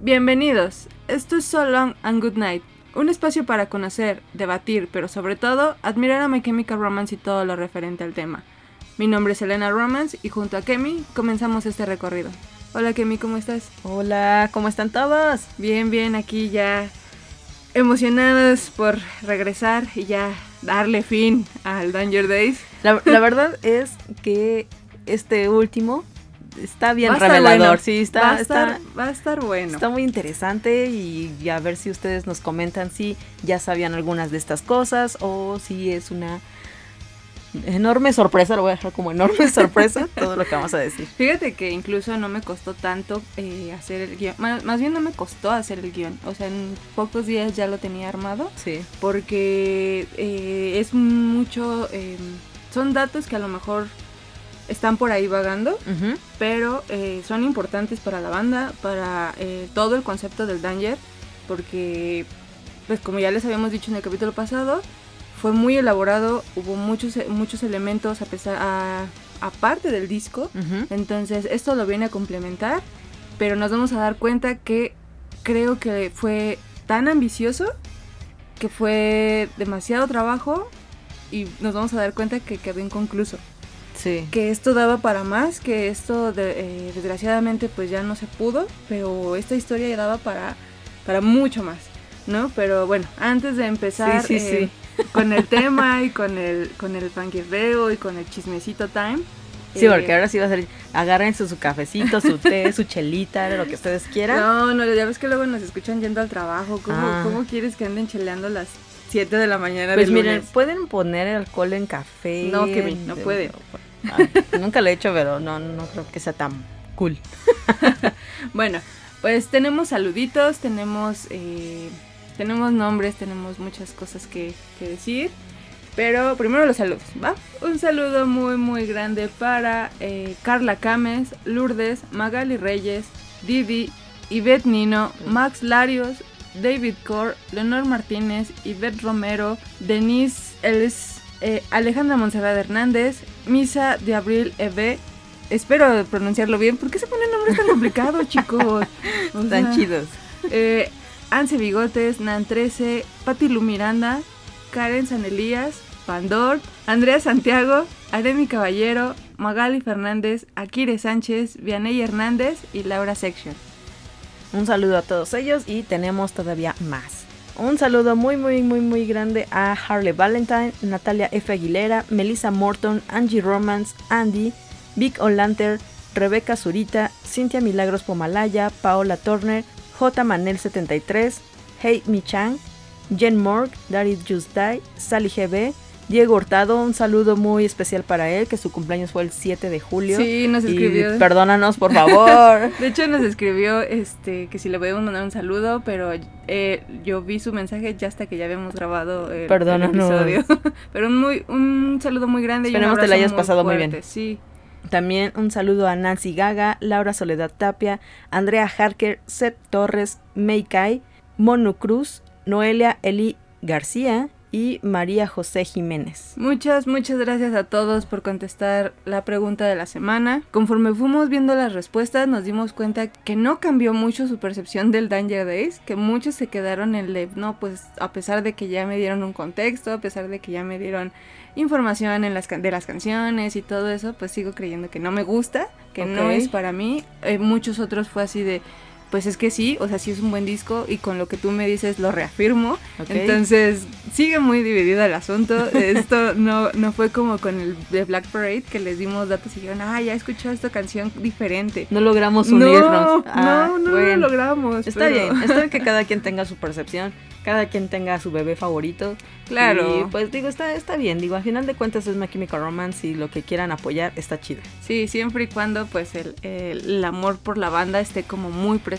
Bienvenidos, esto es So Long and Good Night, un espacio para conocer, debatir, pero sobre todo admirar a My Chemical Romance y todo lo referente al tema. Mi nombre es Elena Romance y junto a Kemi comenzamos este recorrido. Hola Kemi, ¿cómo estás? Hola, ¿cómo están todos? Bien, bien, aquí ya emocionados por regresar y ya darle fin al Danger Days. La, la verdad es que este último está bien Va revelador, bueno. sí, está, va, a estar, está, va a estar bueno. está muy interesante y, y a ver si ustedes nos comentan si ya sabían algunas de estas cosas o si es una enorme sorpresa, lo voy a dejar como enorme sorpresa todo lo que vamos a decir. Fíjate que incluso no me costó tanto eh, hacer el guion. Más, más bien no me costó hacer el guion. O sea, en pocos días ya lo tenía armado. Sí, Porque eh, es mucho... eh, son datos que a lo mejor están por ahí vagando. Pero eh, son importantes para la banda, para eh, todo el concepto del Danger. Porque, pues como ya les habíamos dicho en el capítulo pasado, fue muy elaborado. Hubo muchos, muchos elementos a pesar... A, aparte del disco, entonces, esto lo viene a complementar, pero nos vamos a dar cuenta que creo que fue tan ambicioso que fue demasiado trabajo y nos vamos a dar cuenta que quedó inconcluso. sí. Que esto daba para más, que esto de- eh, desgraciadamente pues ya no se pudo, pero esta historia ya daba para, para mucho más, ¿no? Pero bueno, antes de empezar Sí, sí, eh, con el tema y con el, con el fangirreo y con el chismecito time. Sí, eh, porque ahora sí va a ser, agarren su, su cafecito, su té, su chelita, lo que ustedes quieran. No, no, ya ves que luego nos escuchan yendo al trabajo. ¿Cómo, Ah. cómo quieres que anden cheleando las 7 de la mañana Pues miren, lunes? pueden poner alcohol en café. No, Kevin, no de- puede. Ah, nunca lo he hecho, pero no, no creo que sea tan cool. Bueno, pues tenemos saluditos, tenemos, eh, tenemos nombres, tenemos muchas cosas que, que decir. Pero primero los saludos, ¿va? Un saludo muy, muy grande para eh, Carla Cames, Lourdes, Magali Reyes, Didi, Ivette Nino, Max Larios, David Core, Leonor Martínez, Ivette Romero, Denise Ellis, eh, Alejandra Monserrat Hernández, Misa de Abril Eve. Espero pronunciarlo bien. ¿Por qué se ponen nombres tan complicados, chicos? O sea, chidos. eh, Anse Bigotes, Nan 13, Pati Miranda, Karen San Elías, Pandor, Andrea Santiago, Aremi Caballero, Magali Fernández, Akire Sánchez, Vianey Hernández y Laura Section. Un saludo a todos ellos y tenemos todavía más. Un saludo muy, muy, muy, muy grande a Harley Valentine, Natalia F. Aguilera, Melissa Morton, Angie Romance, Andy, Vic O'Lanter, Rebeca Zurita, Cintia Milagros Pomalaya, Paola Turner, J. Manel 73, Hey Mi Chang, Jen Morg, Darit Just Die, Sally GB, Diego Hurtado, un saludo muy especial para él, que su cumpleaños fue el 7 de julio. Sí, nos Y escribió. perdónanos, por favor. De hecho, nos escribió este que si le podemos mandar un saludo, pero eh, yo vi su mensaje ya hasta que ya habíamos grabado el, el Perdónanos. episodio. pero un, muy, un saludo muy grande y un Esperemos te la hayas pasado muy bien. Sí. También un saludo a Nancy Gaga, Laura Soledad Tapia, Andrea Harker, Seth Torres, May Kai, Monu Cruz, Noelia Eli García y María José Jiménez. Muchas, muchas gracias a todos por contestar la pregunta de la semana. Conforme fuimos viendo las respuestas, nos dimos cuenta que no cambió mucho su percepción del Danger Days, que muchos se quedaron en el, no, pues a pesar de que ya me dieron un contexto, a pesar de que ya me dieron información en las, can- de las canciones y todo eso, pues sigo creyendo que no me gusta, que no es para mí. Eh, muchos otros fue así de, pues es que sí, o sea, sí es un buen disco y con lo que tú me dices lo reafirmo. ¿ok? Entonces, sigue muy dividido el asunto. Esto no, no fue como con el de Black Parade, que les dimos datos y dijeron, ah, ya he escuchado esta canción diferente. no logramos No, unirnos. Ah, no, no bueno. lo logramos. Está pero- bien, está bien que cada quien tenga su percepción, cada quien tenga su bebé favorito. Claro. Y pues digo, está, está bien, digo, a final de cuentas es My Chemical Romance y lo que quieran apoyar está chido. Sí, siempre y cuando pues el, el- el amor por la banda esté como muy presente.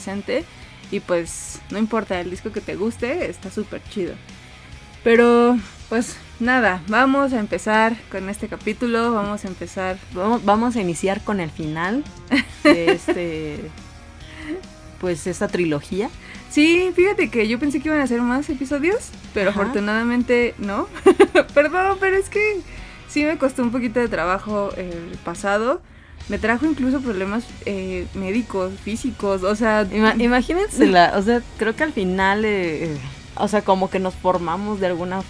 Y pues no importa el disco que te guste, está súper chido. Pero pues nada, vamos a empezar con este capítulo, vamos a empezar Vamos, vamos a iniciar con el final de este. Pues esta trilogía. Sí, fíjate que yo pensé que iban a hacer más episodios, pero Ajá. afortunadamente no. Perdón, pero es que sí me costó un poquito de trabajo el pasado. Me trajo incluso problemas eh, médicos, físicos, o sea... Ima- imagínense la, o sea, creo que al final, eh, o sea, como que nos formamos de alguna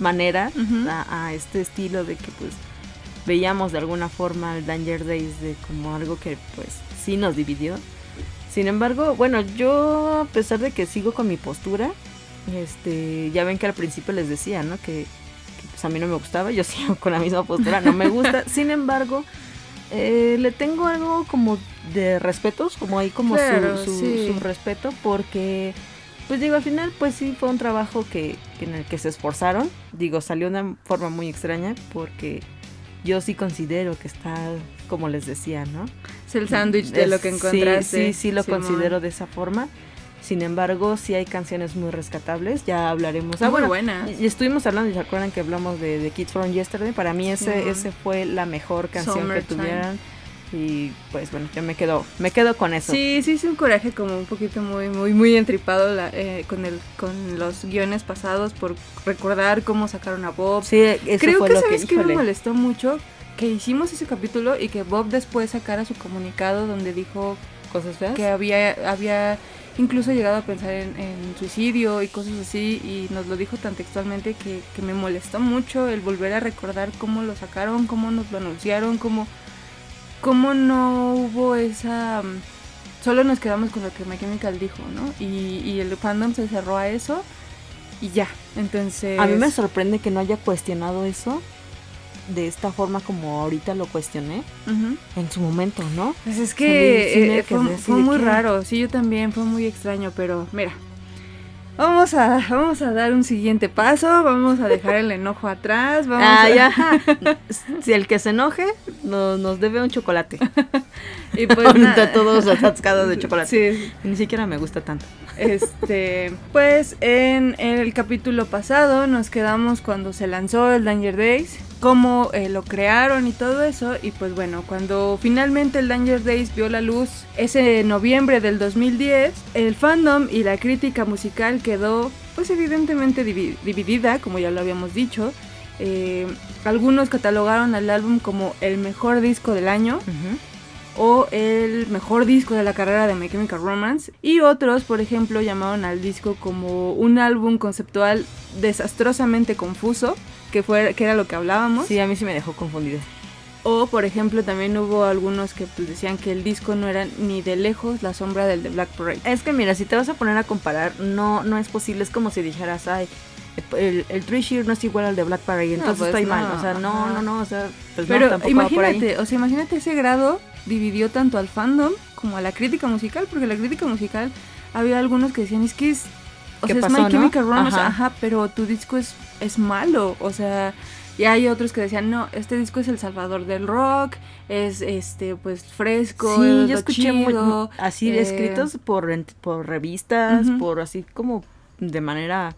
manera a, a este estilo de que pues veíamos de alguna forma el Danger Days de como algo que pues sí nos dividió. Sin embargo, bueno, yo a pesar de que sigo con mi postura, este, ya ven que al principio les decía, ¿no? Que, que, pues a mí no me gustaba, yo sigo con la misma postura, no me gusta. Sin embargo, eh, le tengo algo como de respetos, como ahí como su- Claro, su, sí. su respeto, porque pues digo, al final pues sí fue un trabajo que, que en el que se esforzaron. Digo, salió de una forma muy extraña porque yo sí considero que está, como les decía, ¿no? Es el sándwich de lo que Sí, encontraste. Sí, sí, lo Simón. considero de esa forma. Sin embargo, sí hay canciones muy rescatables, ya hablaremos. Ah, Muy bueno, buenas. y estuvimos hablando, se acuerdan que hablamos de, de Kids from Yesterday. Para mí ese, ese fue la mejor canción que tuvieran. Y pues bueno, yo me quedo, me quedo con eso. Sí, sí, es un coraje como un poquito muy, muy, muy entripado la- eh, con, el, con los guiones pasados por recordar cómo sacaron a Bob. Sí, eso Creo fue que lo sabes que, que me molestó mucho que hicimos ese capítulo y que Bob después sacara su comunicado donde dijo cosas feas. que había, había incluso llegado a pensar en, suicidio y cosas así y nos lo dijo tan textualmente que, me molestó mucho el volver a recordar cómo lo sacaron, cómo nos lo anunciaron, cómo, cómo no hubo esa... mm, Solo nos quedamos con lo que My dijo, ¿no? Y, y el fandom se cerró a eso y ya. Entonces... A mí me sorprende que no haya cuestionado eso de esta forma como ahorita lo cuestioné en su momento, ¿no? Pues es Sí, que sí eh, fue, muy que- raro, sí, yo también, fue muy extraño, pero mira, vamos a, vamos a dar un siguiente paso, vamos a dejar el enojo atrás, vamos Ah, a... ya. si el que se enoje no- nos debe un chocolate. Y pues Ahorita todos atascados de chocolate. Sí, Ni siquiera me gusta tanto. Este, pues en el capítulo pasado nos quedamos cuando se lanzó el Danger Days, cómo eh, lo crearon y todo eso, y pues bueno, cuando finalmente el Danger Days vio la luz ese noviembre del 2010, el fandom y la crítica musical quedó pues evidentemente divi- dividida, como ya lo habíamos dicho. Eh, algunos catalogaron al álbum como el mejor disco del año, o el mejor disco de la carrera de My Chemical Romance y otros, por ejemplo, llamaron al disco como un álbum conceptual desastrosamente confuso, que fue que era lo que hablábamos. Sí, a mí sí me dejó confundido. O, por ejemplo, también hubo algunos que pues, decían que el disco no era ni de lejos la sombra del de Black Parade. Es que mira, si te vas a poner a comparar, no, no es posible. Es como si dijeras, ay, el, el Three Shear no es igual al de Black Parade, entonces pues estoy no, mal. O sea, no, no, no, o sea, pues no, Pero ahí. imagínate, o sea, imagínate ese grado dividió tanto al fandom como a la crítica musical, porque la crítica musical había algunos que decían, es que es, o ¿Qué sea, pasó, es My no? Chemical Romance, Ajá. ajá. pero tu disco es, es malo, o sea, y hay otros que decían, no, este disco es el salvador del rock, es, este, pues, fresco, Sí, es yo escuché muy- chido, así eh, escritos por, por revistas, por así como de manera,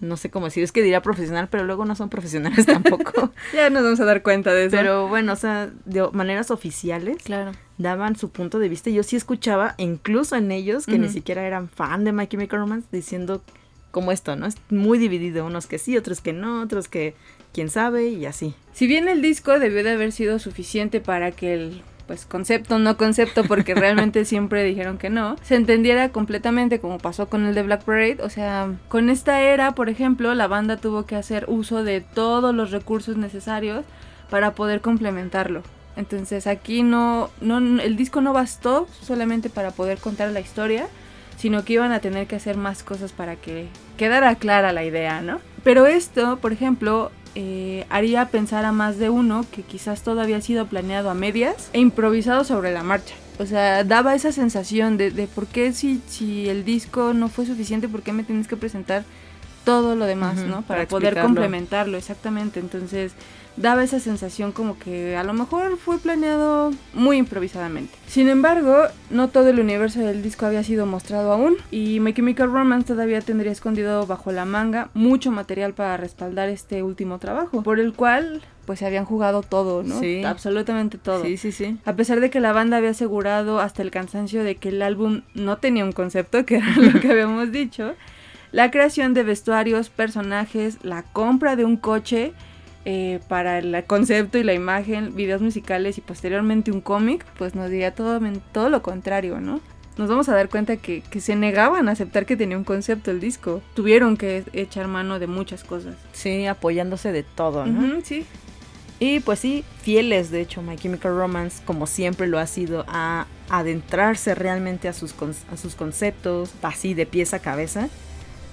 no sé cómo decir, es que diría profesional, pero luego no son profesionales tampoco. Ya nos vamos a dar cuenta de eso. pero bueno, o sea, de maneras oficiales claro. daban su punto de vista. Yo sí escuchaba, incluso en ellos, que ni siquiera eran fan de My Chemical Romance, diciendo como esto, ¿no? Es muy dividido, unos que sí, otros que no, otros que quién sabe y así. Si bien el disco debió de haber sido suficiente para que el pues concepto, no concepto, porque realmente siempre dijeron que no, se entendiera completamente como pasó con el de Black Parade. O sea, con esta era, por ejemplo, la banda tuvo que hacer uso de todos los recursos necesarios para poder complementarlo. Entonces aquí no, no, el disco no bastó solamente para poder contar la historia, sino que iban a tener que hacer más cosas para que quedara clara la idea, ¿no? Pero esto, por ejemplo, eh, haría pensar a más de uno que quizás todo había sido planeado a medias e improvisado sobre la marcha. O sea, daba esa sensación de, de por qué si, si el disco no fue suficiente, por qué me tienes que presentar todo lo demás, ¿no? Para, para poder complementarlo, exactamente. Entonces daba esa sensación como que a lo mejor fue planeado muy improvisadamente. Sin embargo, no todo el universo del disco había sido mostrado aún y My Chemical Romance todavía tendría escondido bajo la manga mucho material para respaldar este último trabajo, por el cual pues se habían jugado todo, ¿no? Sí. Absolutamente todo. Sí, sí, sí. A pesar de que la banda había asegurado hasta el cansancio de que el álbum no tenía un concepto, que era lo que habíamos dicho, la creación de vestuarios, personajes, la compra de un coche eh, para el concepto y la imagen, videos musicales y posteriormente un cómic, pues nos diría todo, todo lo contrario, ¿no? Nos vamos a dar cuenta que, que se negaban a aceptar que tenía un concepto el disco. Tuvieron que echar mano de muchas cosas. Sí, apoyándose de todo, ¿no? Ujú, sí. Y pues sí, fieles de hecho My Chemical Romance, como siempre lo ha sido, a adentrarse realmente a sus, a sus conceptos, así de pies a cabeza.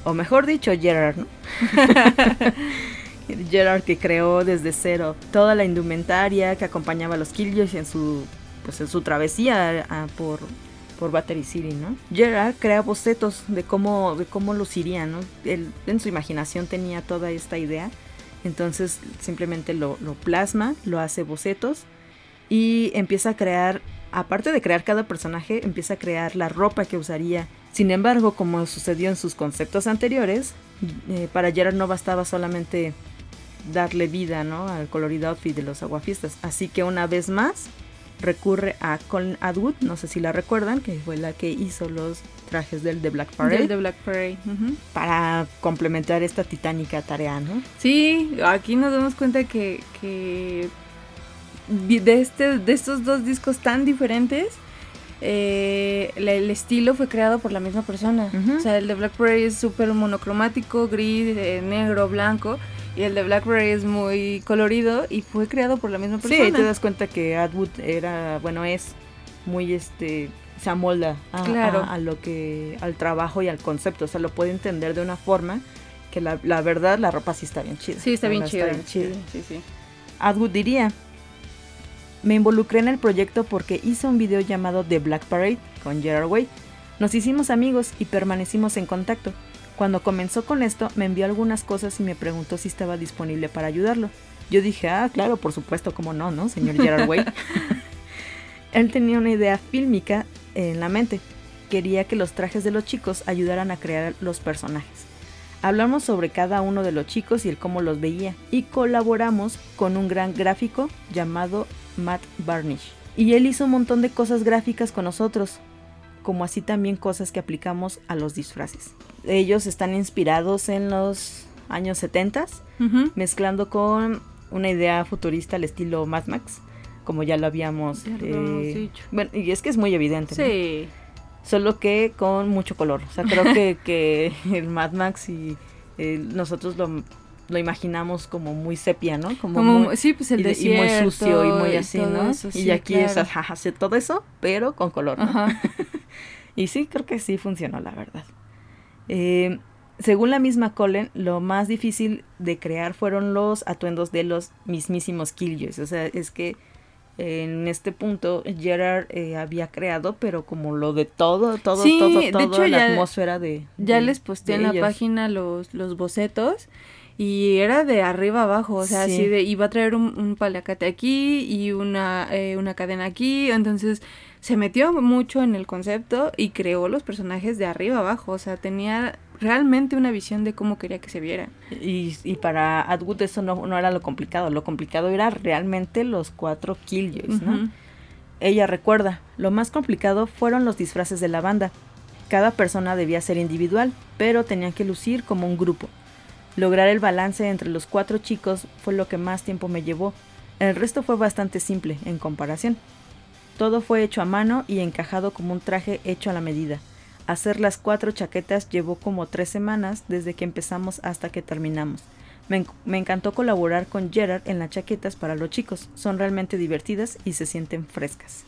O mejor dicho, Gerard, ¿no? Gerard que creó desde cero toda la indumentaria que acompañaba a los Killjoys en su, pues en su travesía por, por Battery City, ¿no? Gerard crea bocetos de cómo, de cómo lucirían, ¿no? Él en su imaginación tenía toda esta idea entonces simplemente lo, lo plasma, lo hace bocetos y empieza a crear, aparte de crear cada personaje, empieza a crear la ropa que usaría. Sin embargo, como sucedió en sus conceptos anteriores, eh, para Gerard no bastaba solamente darle vida ¿no? al colorido outfit de los aguafiestas. Así que una vez más recurre a Colin Atwood, no sé si la recuerdan, que fue la que hizo los trajes del The Black Parade, Del de Black Parade. para complementar esta titánica tarea, ¿no? Sí, aquí nos damos cuenta que, que de, este, de estos dos discos tan diferentes, eh, el estilo fue creado por la misma persona. O sea, el de Black Parade es súper monocromático, gris, eh, negro, blanco, y el de Black Parade es muy colorido y fue creado por la misma Sí, persona. ahí te das cuenta que Atwood era, bueno, es muy este se amolda a, Claro. a- a lo que al trabajo y al concepto, o sea, lo puede entender de una forma que la, la verdad la ropa sí está bien chida. Sí, está bien chida. Sí, sí, sí. Atwood diría, me involucré en el proyecto porque hice un video llamado The Black Parade con Gerard Way. Nos hicimos amigos y permanecimos en contacto. Cuando comenzó con esto, me envió algunas cosas y me preguntó si estaba disponible para ayudarlo. Yo dije, ah, claro, por supuesto, cómo no, ¿no? Señor Gerard Way. Él tenía una idea fílmica en la mente. Quería que los trajes de los chicos ayudaran a crear los personajes. Hablamos sobre cada uno de los chicos y el cómo los veía y colaboramos con un gran gráfico llamado Matt Barnish. Y él hizo un montón de cosas gráficas con nosotros, como así también cosas que aplicamos a los disfraces. Ellos están inspirados en los años 70 Ujú. mezclando con una idea futurista al estilo Mad Max, como ya lo habíamos, Ya lo habíamos eh, dicho. Bueno, y es que es muy evidente. ¿no? Sí. solo que con mucho color. O sea, creo que, que el Mad Max y eh, nosotros lo, lo imaginamos como muy sepia, ¿no? Como, Como, muy, sí, pues el y, y muy sucio y muy así, todo ¿no? eso, y aquí es claro. ajá, hace todo eso, pero con color, ¿no? Ajá. Y sí, creo que sí funcionó, la verdad. Eh, según la misma Colin, lo más difícil de crear fueron los atuendos de los mismísimos Killjoys. O sea, es que en este punto Gerard eh, había creado, pero como lo de todo, todo, Sí, todo, de toda hecho, la ya- atmósfera de... Ya de- les posté de en la ellos. página los, los bocetos y era de arriba abajo, o sea, Sí. así de iba a traer un, un paliacate aquí y una, eh, una cadena aquí, entonces se metió mucho en el concepto y creó los personajes de arriba abajo, o sea, tenía realmente una visión de cómo quería que se vieran. Y, y para Atwood eso no, no era lo complicado, lo complicado era realmente los cuatro Killjoys, ¿no? Ella recuerda, lo más complicado fueron los disfraces de la banda. Cada persona debía ser individual, pero tenían que lucir como un grupo. Lograr el balance entre los cuatro chicos fue lo que más tiempo me llevó. El resto fue bastante simple en comparación. Todo fue hecho a mano y encajado como un traje hecho a la medida. Hacer las cuatro chaquetas llevó como tres semanas desde que empezamos hasta que terminamos. Me, enc- me encantó colaborar con Gerard en las chaquetas para los chicos. Son realmente divertidas y se sienten frescas.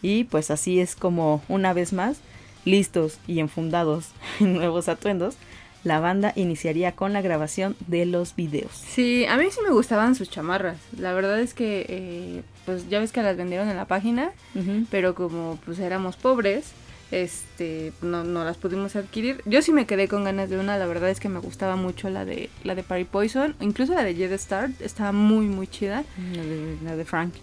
Y pues así es como, una vez más, listos y enfundados en nuevos atuendos, la banda iniciaría con la grabación de los videos. Sí, a mí sí me gustaban sus chamarras, la verdad es que, eh, pues ya ves que las vendieron en la página, pero como pues éramos pobres, este no, no las pudimos adquirir. Yo sí me quedé con ganas de una, la verdad es que me gustaba mucho la de la de Parry Poison, incluso la de Jed Star, estaba muy muy chida. La de, la de Frank.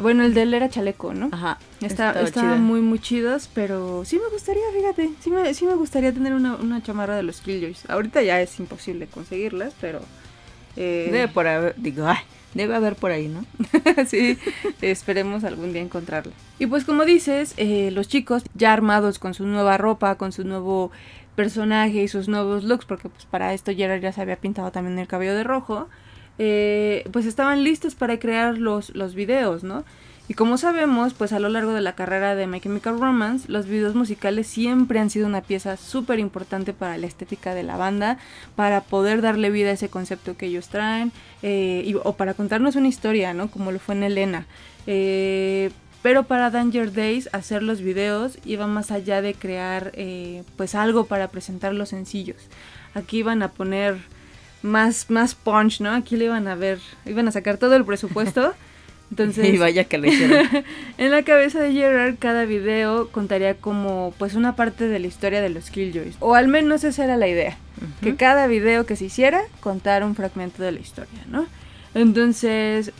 Bueno, el de él era chaleco, ¿no? Ajá. Está, estaba estaban muy muy chidos, pero sí me gustaría, fíjate, sí me, sí me gustaría tener una, una chamarra de los Killjoys. Ahorita ya es imposible conseguirlas, pero... eh, Debe por haber, digo, ay, debe haber por ahí, ¿no? sí, esperemos algún día encontrarla. Y pues como dices, eh, los chicos ya armados con su nueva ropa, con su nuevo personaje y sus nuevos looks, porque pues para esto Gerard ya se había pintado también el cabello de rojo, eh, pues estaban listos para crear los, los videos, ¿no? Y como sabemos, pues a lo largo de la carrera de My Chemical Romance, los videos musicales siempre han sido una pieza súper importante para la estética de la banda, para poder darle vida a ese concepto que ellos traen, eh, o para contarnos una historia, ¿no? Como lo fue en Elena. Eh, pero para Danger Days, hacer los videos iba más allá de crear, pues algo para presentar los sencillos. Aquí iban a poner más, más punch, ¿no? Aquí le iban a ver, iban a sacar todo el presupuesto. Entonces, y vaya que lo hicieron. en la cabeza de Gerard, cada video contaría como pues una parte de la historia de los Killjoys. O al menos esa era la idea. Que Ujú. cada video que se hiciera contara un fragmento de la historia, ¿no? Entonces,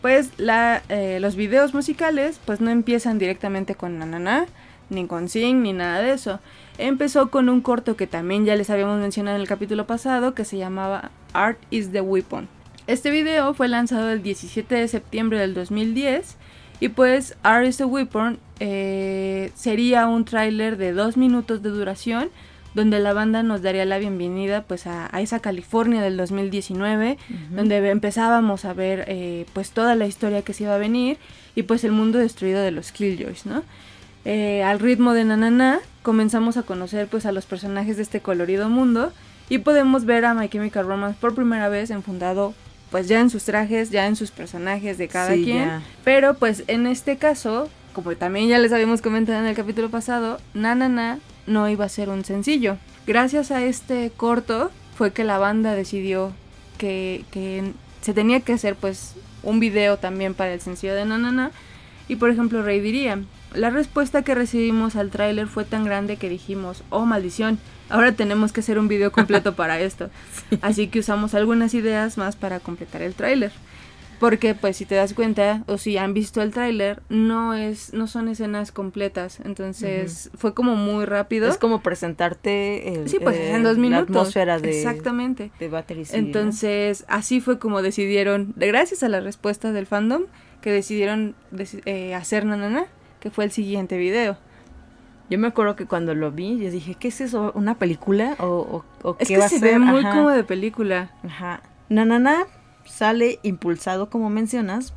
pues la, eh, los videos musicales pues no empiezan directamente con Nananá, ni con Sing, ni nada de eso. Empezó con un corto que también ya les habíamos mencionado en el capítulo pasado, que se llamaba Art is the Weapon. Este video fue lanzado el 17 de septiembre del 2010 y pues Art is the Weapon eh, sería un tráiler de dos minutos de duración donde la banda nos daría la bienvenida pues a, a esa California del 2019 Ujú. donde empezábamos a ver eh, pues toda la historia que se iba a venir y pues el mundo destruido de los Killjoys, ¿no? Eh, al ritmo de Nanana comenzamos a conocer pues a los personajes de este colorido mundo y podemos ver a My Chemical Romance por primera vez enfundado pues ya en sus trajes, ya en sus personajes de cada Sí, quien, ya. pero pues en este caso, como también ya les habíamos comentado en el capítulo pasado, Nanana no iba a ser un sencillo. Gracias a este corto fue que la banda decidió que, que se tenía que hacer pues un video también para el sencillo de Nanana. Y por ejemplo, Rey diría, la respuesta que recibimos al tráiler fue tan grande que dijimos, oh maldición, ahora tenemos que hacer un video completo para esto. Así que usamos algunas ideas más para completar el tráiler. Porque pues si te das cuenta o si han visto el tráiler, no es no son escenas completas, entonces fue como muy rápido. Es como presentarte el, sí, pues eh, en dos minutos. la atmósfera de, Exactamente. de Battery City, ¿no? Entonces, así fue como decidieron, de- gracias a la respuesta del fandom, que decidieron deci- eh, hacer Nanana, que fue el siguiente video. Yo me acuerdo que cuando lo vi, yo dije, ¿qué es eso? ¿Una película? ¿O, o, o Es qué que va a se ser? ve muy Ajá. como de película. Ajá. Nanana sale impulsado, como mencionas,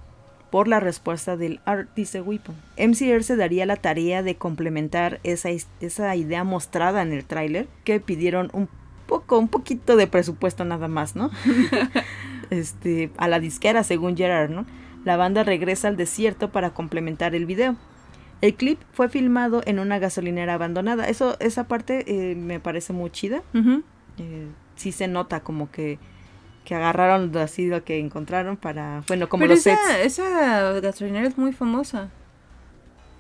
por la respuesta del Art Dice Weapon. MCR se daría la tarea de complementar esa, esa idea mostrada en el tráiler, que pidieron un poco, un poquito de presupuesto nada más, ¿no? este, a la disquera, según Gerard, ¿no? La banda regresa al desierto para complementar el video. El clip fue filmado en una gasolinera abandonada. Eso, esa parte eh, me parece muy chida eh, sí se nota como que, que agarraron así lo que encontraron para, bueno, como Pero los esa, sets. esa gasolinera es muy famosa.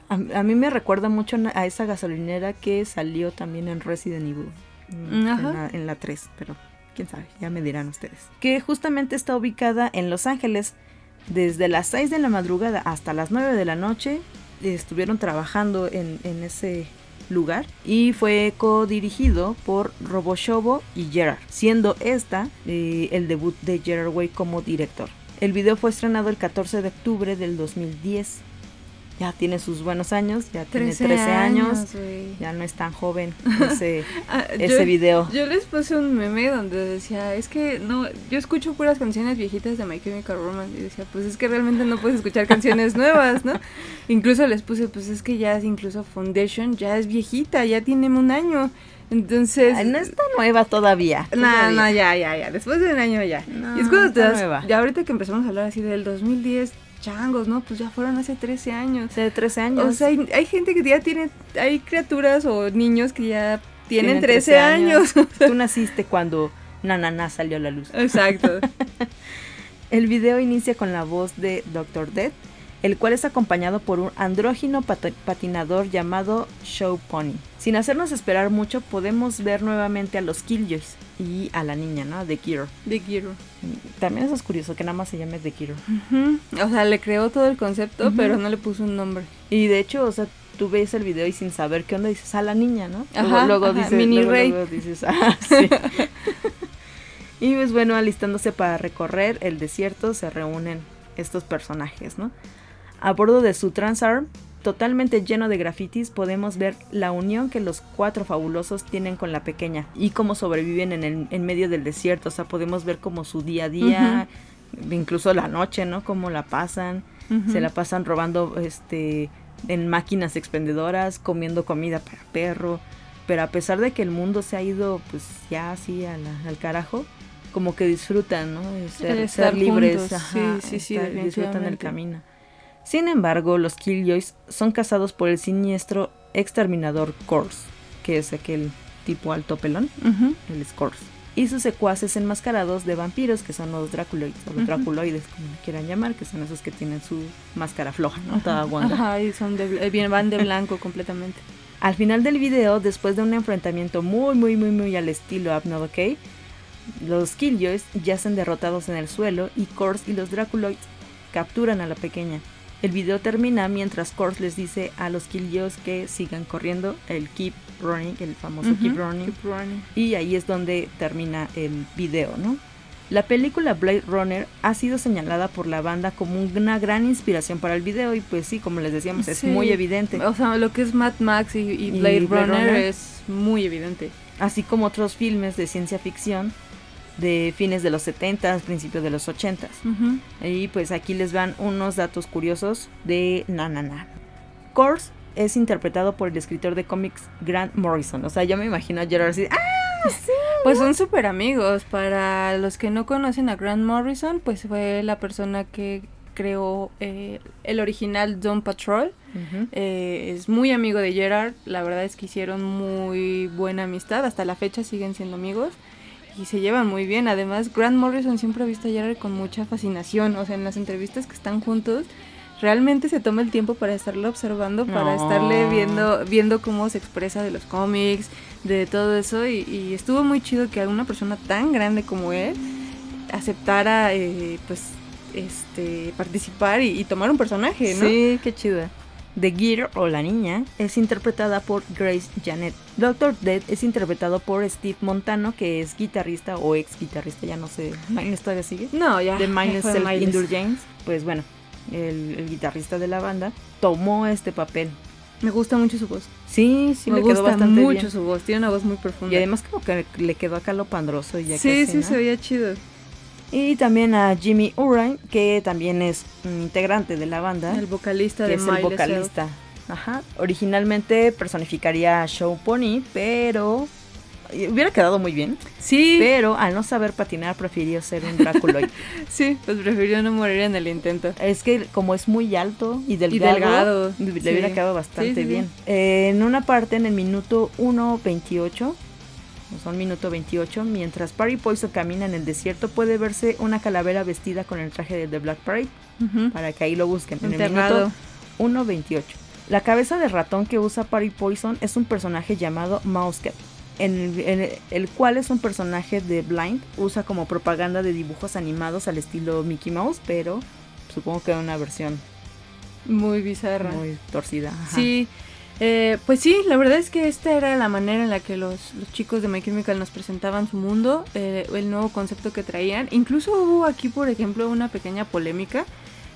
A, a mí me recuerda mucho a esa gasolinera que salió también en Resident Evil, mm, en, Ajá. la, en la 3, pero quién sabe, ya me dirán ustedes. Que justamente está ubicada en Los Ángeles. Desde las 6 de la madrugada hasta las 9 de la noche estuvieron trabajando en, en ese lugar y fue co-dirigido por Roboshobo y Gerard, siendo esta eh, el debut de Gerard Way como director. El video fue estrenado el 14 de octubre del 2010. Ya tiene sus buenos años, ya tiene 13 años, ya no es tan joven ese, Ah, ese yo- video. Yo les puse un meme donde decía, es que no, yo escucho puras canciones viejitas de My Chemical Romance y decía, pues es que realmente no puedes escuchar canciones nuevas, ¿no? Incluso les puse, pues es que ya es incluso Foundation, ya es viejita, ya tiene un año. Entonces... Ay, no está nueva todavía. No, todavía. no, ya, ya, ya. Después de un año ya. No, y es cuando te está das. nueva. Ya ahorita que empezamos a hablar así del 2010, changos, ¿no? Pues ya fueron hace 13 años. Hace 13 años. O sea, hay, hay gente que ya tiene. Hay criaturas o niños que ya tienen, Tienen 13, años. Tú naciste cuando Nanana salió a la luz. Exacto. El video inicia con la voz de Dr. Death el cual es acompañado por un andrógino pat- patinador llamado Show Pony. Sin hacernos esperar mucho, podemos ver nuevamente a los Killjoys y a la niña, ¿no? De Kiro. De Giro. También eso es curioso, que nada más se llame The Kiro. O sea, le creó todo el concepto, pero no le puso un nombre. Y de hecho, o sea, tú ves el video y sin saber qué onda dices, a la niña, ¿no? Ajá, luego, luego ajá, dices, Mini luego, Rey. luego dices, ah, sí. y pues bueno, alistándose para recorrer el desierto, se reúnen estos personajes, ¿no? A bordo de su Transarm, totalmente lleno de grafitis, podemos ver la unión que los cuatro fabulosos tienen con la pequeña y cómo sobreviven en, el, en medio del desierto. O sea, podemos ver como su día a día, incluso la noche, ¿no? Cómo la pasan. Se la pasan robando este en máquinas expendedoras, comiendo comida para perro. Pero a pesar de que el mundo se ha ido pues ya así a la- al carajo, como que disfrutan, ¿no? De ser, estar libres, juntos, ajá, sí, sí, sí, estar- disfrutan el camino. Sin embargo, los Killjoys son cazados por el siniestro exterminador Kors, que es aquel tipo alto pelón, el Skors. Y sus secuaces enmascarados de vampiros, que son los Draculoids, o los. Draculoides, como quieran llamar, que son esos que tienen su máscara floja, ¿no? Toda guanga. Ajá, y son de, eh, van de blanco completamente. Al final del video, después de un enfrentamiento muy, muy, muy, muy al estilo Abnod OK, los Killjoys yacen derrotados en el suelo y Kors y los Draculoids capturan a la pequeña. El video termina mientras Kors les dice a los Killjoys que sigan corriendo, el Keep Running, el famoso Keep Running. keep running. Y ahí es donde termina el video, ¿no? La película Blade Runner ha sido señalada por la banda como una gran inspiración para el video y pues sí, como les decíamos, es muy evidente. O sea, lo que es Mad Max y, y Y Blade, Blade Runner, Runner. es muy evidente. Así como otros filmes de ciencia ficción de fines de los 70, principios de los 80. Ujú. Y pues aquí les van unos datos curiosos de Nanana. Kors es interpretado por el escritor de cómics Grant Morrison. O sea, yo me imagino a Gerard así, ¡ah! Pues son súper amigos. Para los que no conocen a Grant Morrison, pues fue la persona que creó eh, el original Dawn Patrol. Eh, es muy amigo de Gerard. La verdad es que hicieron muy buena amistad. Hasta la fecha siguen siendo amigos. Y se llevan muy bien. Además, Grant Morrison siempre ha visto a Gerard con mucha fascinación. O sea, en las entrevistas que están juntos, realmente se toma el tiempo para estarlo observando, para estarle viendo, viendo cómo se expresa de los cómics, de todo eso. Y, y estuvo muy chido que una persona tan grande como él aceptara, eh, pues, este, participar y, y tomar un personaje, ¿no? Sí, qué chida. The Gear o la niña es interpretada por Grace Janet. Doctor Dead es interpretado por Steve Montano, que es guitarrista o ex guitarrista, ya no sé. ¿Miles todavía sigue? No, ya. de fue Self. Indulgence. Pues bueno, el, el guitarrista de la banda tomó este papel. Me gusta mucho su voz. Sí, sí, Me le gusta quedó bastante mucho bien. su voz. Tiene una voz muy profunda. Y además como que le quedó acá lo pandroso y ya sí, casi, sí, ¿no? se veía chido. Y también a Jimmy Urine, que también es un integrante de la banda. El vocalista que de es Miley el vocalista. Ajá. Originalmente personificaría a Show Pony, pero hubiera quedado muy bien. Sí, Pero al no saber patinar prefirió ser un Draculoid. sí, pues prefirió no morir en el intento. es que como es muy alto y delgado, delgado, le sí. hubiera quedado bastante Sí, sí, sí. bien. Eh, en una parte, en el minuto 1.28, son minuto 28, mientras Parry Poison camina en el desierto, puede verse una calavera vestida con el traje de The Black Parade, para que ahí lo busquen. En el minuto 1.28. La cabeza de ratón que usa Parry Poison es un personaje llamado Mousecat, en el, en el- el cual es un personaje de Blind, usa como propaganda de dibujos animados al estilo Mickey Mouse, pero supongo que una versión Muy bizarra. muy torcida. ajá. Sí, eh, pues sí, la verdad es que esta era la manera en la que los, chicos de My Chemical nos presentaban su mundo, eh, el nuevo concepto que traían. Incluso hubo aquí, por ejemplo, una pequeña polémica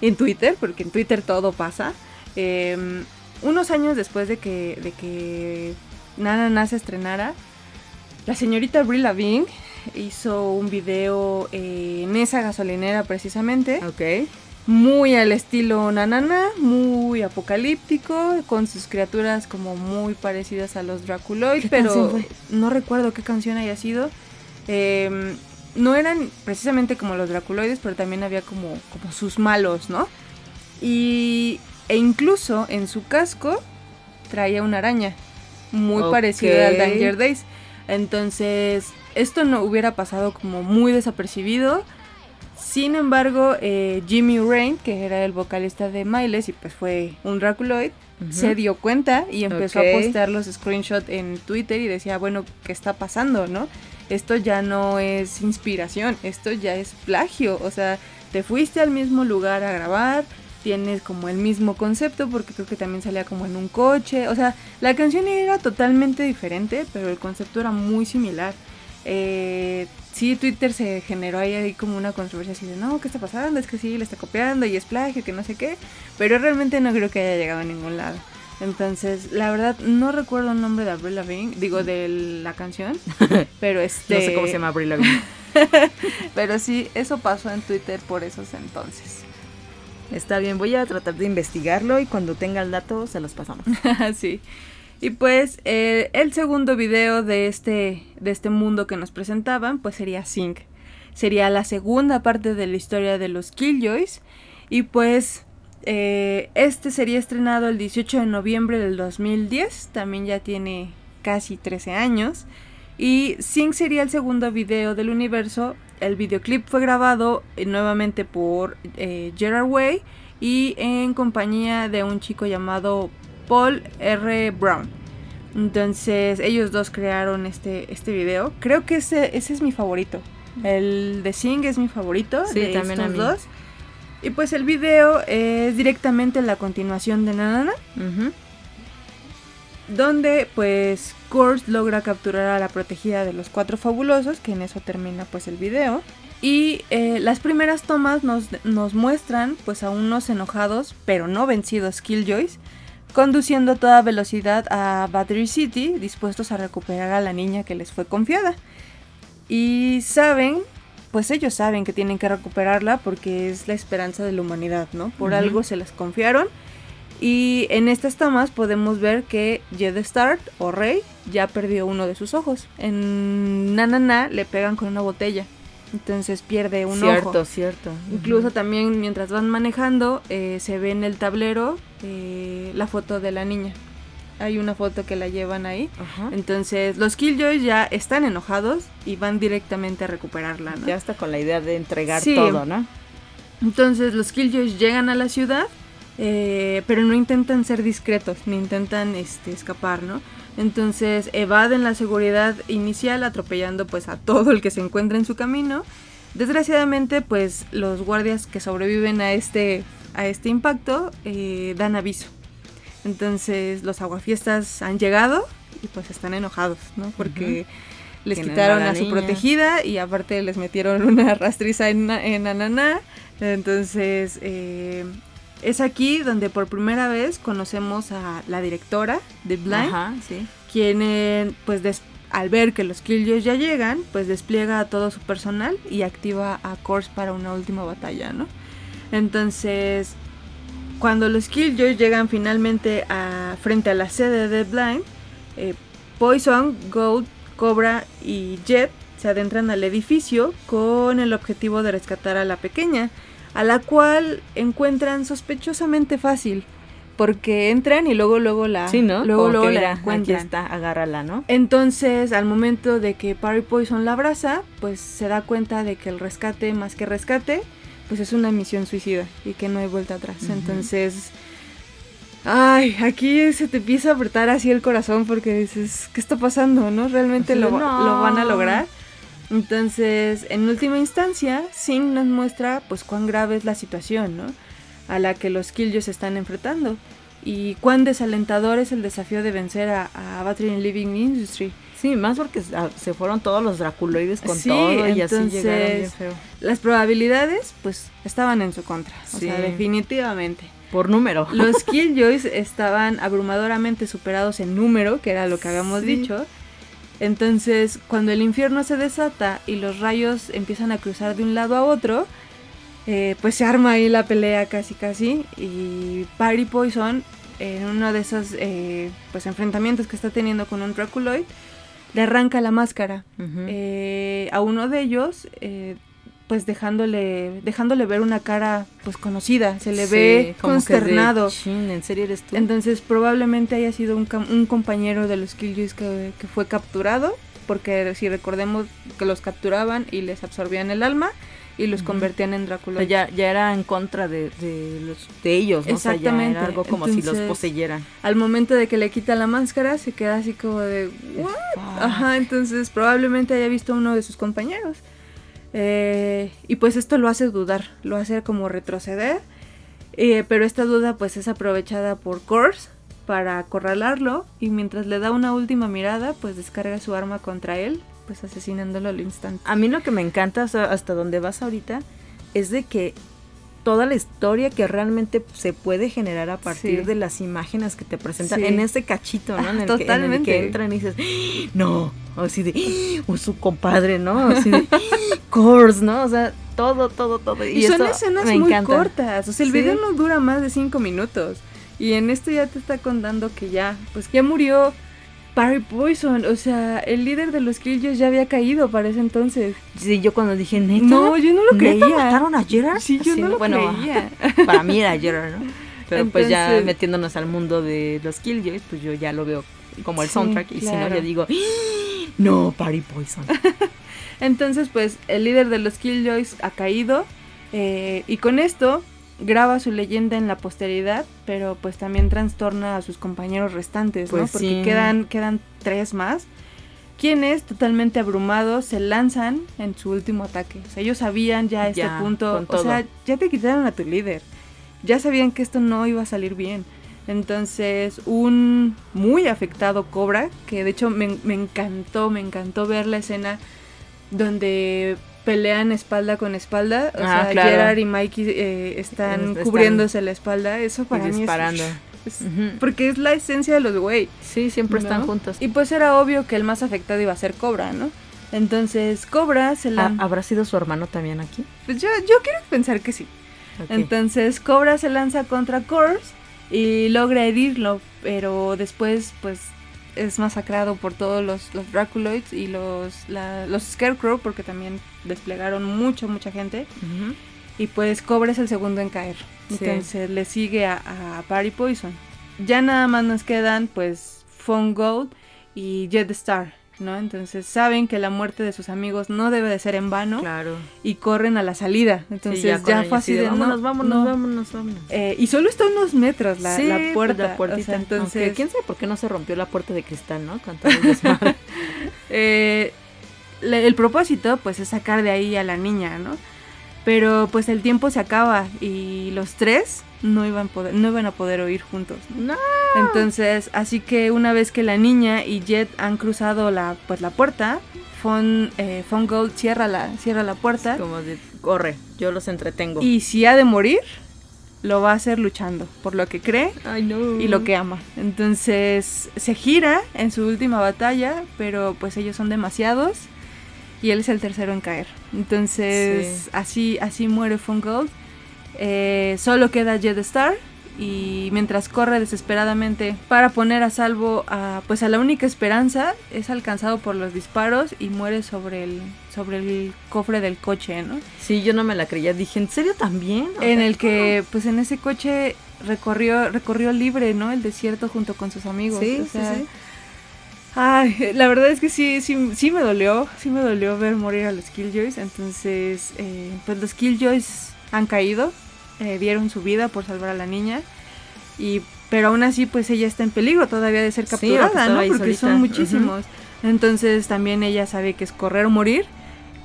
en Twitter, porque en Twitter todo pasa. Eh, unos años después de que, de que Nana Na se estrenara, la señorita Brie Lavigne hizo un video en esa gasolinera precisamente Ok. Muy al estilo Nanana, muy apocalíptico, con sus criaturas como muy parecidas a los Draculoid, ¿Qué pero no recuerdo qué canción haya sido. Eh, no eran precisamente como los Draculoides, pero también había como, como sus malos, ¿no? Y, e incluso en su casco traía una araña, muy Ok. parecida al Danger Days. Entonces, esto no hubiera pasado como muy desapercibido Sin embargo, eh, Jimmy Rain, que era el vocalista de Miles y pues fue un Draculoid, se dio cuenta y empezó a postear los screenshots en Twitter y decía, bueno, ¿qué está pasando, no? Esto ya no es inspiración, esto ya es plagio, o sea, te fuiste al mismo lugar a grabar, tienes como el mismo concepto porque creo que también salía como en un coche, o sea, la canción era totalmente diferente, pero el concepto era muy similar. Eh, sí, Twitter se generó ahí, como una controversia así de, no, ¿qué está pasando? Es que sí, le está copiando y es plagio, que no sé qué. Pero realmente no creo que haya llegado a ningún lado. Entonces, la verdad, no recuerdo el nombre de Avril Lavigne, digo, de la canción, pero este... No sé cómo se llama Avril Lavigne. pero sí, eso pasó en Twitter por esos entonces. Está bien, voy a tratar de investigarlo y cuando tenga el dato se los pasamos. sí. Y pues eh, el segundo video de este, de este mundo que nos presentaban, pues sería Sing. Sería la segunda parte de la historia de los Killjoys. Y pues eh, este sería estrenado el 18 de noviembre del 2010. También ya tiene casi 13 años. Y Sing sería el segundo video del universo. El videoclip fue grabado eh, nuevamente por Gerard Way y en compañía de un chico llamado Paul R. Brown. Entonces ellos dos crearon este, este video. Creo que ese, ese es mi favorito. El de Sing es mi favorito sí, de también estos dos. Y pues el video es directamente la continuación de Nanana. Donde pues Kurt logra capturar a la protegida de los cuatro fabulosos, que en eso termina pues el video. Y eh, las primeras tomas nos, nos muestran pues a unos enojados pero no vencidos Killjoys conduciendo a toda velocidad a Battery City, dispuestos a recuperar a la niña que les fue confiada. Y saben, pues ellos saben que tienen que recuperarla porque es la esperanza de la humanidad, ¿no? Por algo se les confiaron. Y en estas tomas podemos ver que Jed Start o Rey ya perdió uno de sus ojos. En Nanana le pegan con una botella. Entonces pierde un ojo. Cierto, cierto. Incluso también mientras van manejando eh, se ve en el tablero eh, la foto de la niña. Hay una foto que la llevan ahí. Entonces los Killjoys ya están enojados y van directamente a recuperarla, ¿no? Ya está con la idea de entregar todo, ¿no? Entonces los Killjoys llegan a la ciudad, eh, pero no intentan ser discretos, ni intentan este, escapar, ¿no? Entonces evaden la seguridad inicial atropellando pues a todo el que se encuentra en su camino. Desgraciadamente pues los guardias que sobreviven a este a este impacto eh, dan aviso. Entonces los aguafiestas han llegado y pues están enojados, ¿no? Porque les quitaron a, su protegida y aparte les metieron una rastriza en, en Ananá. Entonces eh, es aquí donde por primera vez conocemos a la directora de Blind, quien pues al ver que los Killjoys ya llegan, pues despliega a todo su personal y activa a Corse para una última batalla, ¿no? Entonces, cuando los Killjoys llegan finalmente a, frente a la sede de Blind, eh, Poison, Gold, Cobra y Jet se adentran al edificio con el objetivo de rescatar a la pequeña, a la cual encuentran sospechosamente fácil. Porque entran y luego luego la sí, ¿no? luego, luego la encuentran. Aquí está, agárrala, ¿no? Entonces, al momento de que Parry Poison la abraza, pues se da cuenta de que el rescate más que rescate pues es una misión suicida y que no hay vuelta atrás. Entonces, ay, aquí se te empieza a apretar así el corazón porque dices, ¿qué está pasando? ¿No? ¿Realmente lo, lo, van a lograr? Entonces, en última instancia, Singh nos muestra pues cuán grave es la situación, ¿no? A la que los Killjoys están enfrentando y cuán desalentador es el desafío de vencer a, a Battery Living Industry. Sí, más porque se fueron todos los draculoides con todo y así llegaron bien feo. Las probabilidades, pues, estaban en su contra. O sea, definitivamente. Por número. Los Killjoys estaban abrumadoramente superados en número, que era lo que habíamos dicho. Entonces, cuando el infierno se desata y los rayos empiezan a cruzar de un lado a otro, eh, pues se arma ahí la pelea casi casi. Y Parry Poison, en uno de esos eh, pues enfrentamientos que está teniendo con un Draculoid, le arranca la máscara eh, a uno de ellos eh, pues dejándole dejándole ver una cara pues conocida se le ve consternado. En serio eres tú entonces probablemente haya sido un, un compañero de los Killjoys que, que, fue capturado porque si recordemos que los capturaban y les absorbían el alma y los convertían en O Drácula. sea, ya, ya era en contra de, de, los, de ellos, ¿no? O sea, ya Exactamente. era algo como si los poseyeran. Al momento de que le quita la máscara, se queda así como de, ¿what? Ajá, entonces probablemente haya visto a uno de sus compañeros. Eh, y pues esto lo hace dudar, lo hace como retroceder. Eh, pero esta duda pues es aprovechada por Kors para acorralarlo y mientras le da una última mirada pues descarga su arma contra él, pues asesinándolo al instante. A mí lo que me encanta, o sea, hasta donde vas ahorita, es de que toda la historia que realmente se puede generar a partir Sí. de las imágenes que te presentan Sí. en ese cachito, ¿no? En el, Que, en el Totalmente. que entran y dices, ¡Ah! no, o así de, ¡Ah! o su compadre, ¿no? Así de, course, ¿no? O sea, todo, todo, todo. Y, son escenas muy cortas, o sea, el Sí. video no dura más de cinco minutos. Y en esto ya te está contando que ya, pues ya murió Barry Poison, o sea, el líder de los Killjoys ya había caído para ese entonces. Sí, yo cuando dije, ¿neta? No, yo no lo ¿Neta creía. mataron a Gerard? Sí, yo no lo bueno, creía. para mí era Gerard, ¿no? Pero pues ya metiéndonos al mundo de los Killjoys, pues yo ya lo veo como el Sí, soundtrack. Y si no, yo digo, "¡Ah! no, Party Poison. Entonces, pues el líder de los Killjoys ha caído eh, y con esto graba su leyenda en la posteridad, pero pues también trastorna a sus compañeros restantes, ¿no? Pues Porque sí. quedan, quedan tres más, quienes totalmente abrumados se lanzan en su último ataque. O sea, ellos sabían ya a este Ya, punto, o sea, ya te quitaron a tu líder, ya sabían que esto no iba a salir bien. Entonces, un muy afectado Cobra, que de hecho me, me encantó, me encantó ver la escena donde pelean espalda con espalda. O Ah, sea, claro. Gerard y Mikey eh, están Están- cubriéndose la espalda. Eso para y mí disparando. es, es-. Porque es la esencia de los güey. Sí, siempre están juntos. Y pues era obvio que el más afectado iba a ser Cobra, ¿no? Entonces Cobra se la... Ah, ¿Habrá sido su hermano también aquí? Pues yo, yo quiero pensar que sí. Entonces Cobra se lanza contra Corpse y logra herirlo, pero después pues es masacrado por todos los, los Draculoids y los, la- los Scarecrow porque también desplegaron mucha, mucha gente. Y pues Cobra es el segundo en caer. Sí. Entonces le sigue a, a Barry Poison. Ya nada más nos quedan pues Phone Gold y Jet Star, ¿no? Entonces saben que la muerte de sus amigos no debe de ser en vano Claro. y corren a la salida. Sí, Entonces ya, con fue así sí, de no, vámonos, vámonos, no. vámonos, vámonos. Eh, y solo está a unos metros la, Sí, la pues, puerta. la puertita. o sea, Aunque, entonces, quién sabe por qué no se rompió la puerta de cristal, ¿no? Eh, le- el propósito pues es sacar de ahí a la niña, ¿no? Pero pues el tiempo se acaba y los tres no iban, poder, no iban a poder huir juntos. ¿no? no. Entonces, así que una vez que la niña y Jet han cruzado la, pues, la puerta, Fon, eh, Fon Gold cierra la, cierra la puerta Como de, corre, yo los entretengo. y si ha de morir, lo va a hacer luchando por lo que cree y lo que ama. Entonces se gira en su última batalla, pero pues ellos son demasiados y él es el tercero en caer. Entonces Sí. así, así muere Fun Gold. Eh, solo queda Jet Star y mientras corre desesperadamente para poner a salvo a pues a la única esperanza es alcanzado por los disparos y muere sobre el sobre el cofre del coche, ¿no? Sí, yo no me la creía. Dije, ¿en serio también? O en sea, el que pues en ese coche recorrió recorrió libre no el desierto junto con sus amigos Sí, o sí, sí. Ay la verdad es que sí sí sí me dolió sí me dolió ver morir a los Killjoys. Entonces eh, pues los Killjoys han caído eh, dieron su vida por salvar a la niña. Y pero aún así pues ella está en peligro todavía de ser Sí, capturada estaba no porque solita. son muchísimos. Entonces también ella sabe que es correr o morir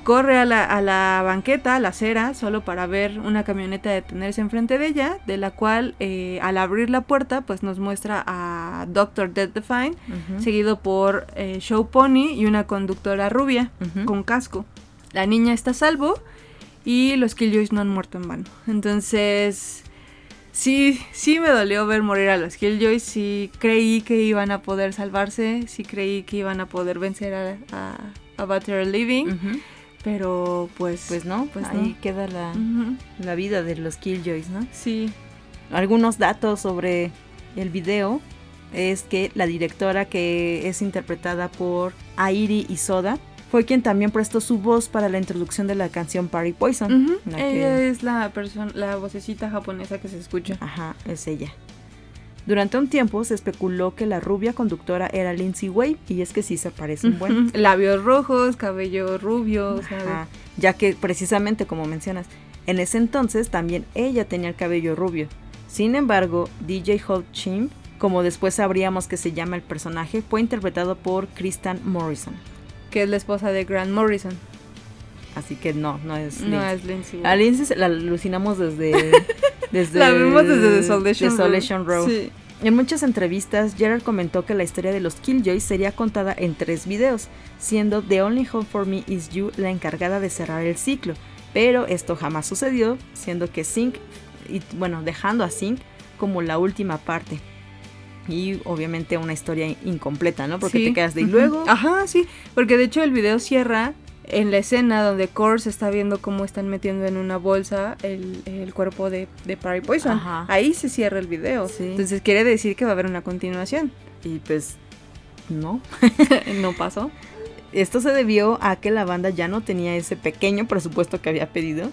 corre a la, a la banqueta, a la acera, solo para ver una camioneta detenerse enfrente de ella, de la cual eh, al abrir la puerta pues nos muestra a Dr. Dead Define, seguido por eh, Show Pony y una conductora rubia con casco. La niña está a salvo y los Killjoys no han muerto en vano. Entonces, sí, sí me dolió ver morir a los Killjoys, sí creí que iban a poder salvarse, sí creí que iban a poder vencer a, a, a Better Living. Pero pues, Pues no, Pues ahí no. queda la, la vida de los Killjoys, ¿no? sí. Algunos datos sobre el video es que la directora que es interpretada por Airi Isoda fue quien también prestó su voz para la introducción de la canción Party Poison. La Ella que- es la persona, la vocecita japonesa que se escucha. Ajá, es ella. Durante un tiempo se especuló que la rubia conductora era Lindsay Wade y es que sí se parece un buen. Labios rojos, cabello rubio, Ajá, ya que precisamente como mencionas, en ese entonces también ella tenía el cabello rubio. Sin embargo, DJ Holt Chimp, como después sabríamos que se llama el personaje, fue interpretado por Kristen Morrison. que es la esposa de Grant Morrison. Así que no, no es No Lindsay. es Lindsay. A Lindsay la alucinamos desde... desde la vimos desde Desolation, Desolation Row. Sí. En muchas entrevistas, Gerard comentó que la historia de los Killjoys sería contada en tres videos, siendo The Only Home for Me Is You la encargada de cerrar el ciclo. Pero esto jamás sucedió, siendo que Sync, y bueno, dejando a Sync como la última parte. Y obviamente una historia incompleta, ¿no? Porque Sí. te quedas de y luego. Ajá, sí. Porque de hecho el video cierra en la escena donde Core se está viendo cómo están metiendo en una bolsa el, el cuerpo de, de Parry Poison. Ajá. Ahí se cierra el video. Sí. Entonces quiere decir que va a haber una continuación. Y pues, no. no pasó. Esto se debió a que la banda ya no tenía ese pequeño presupuesto que había pedido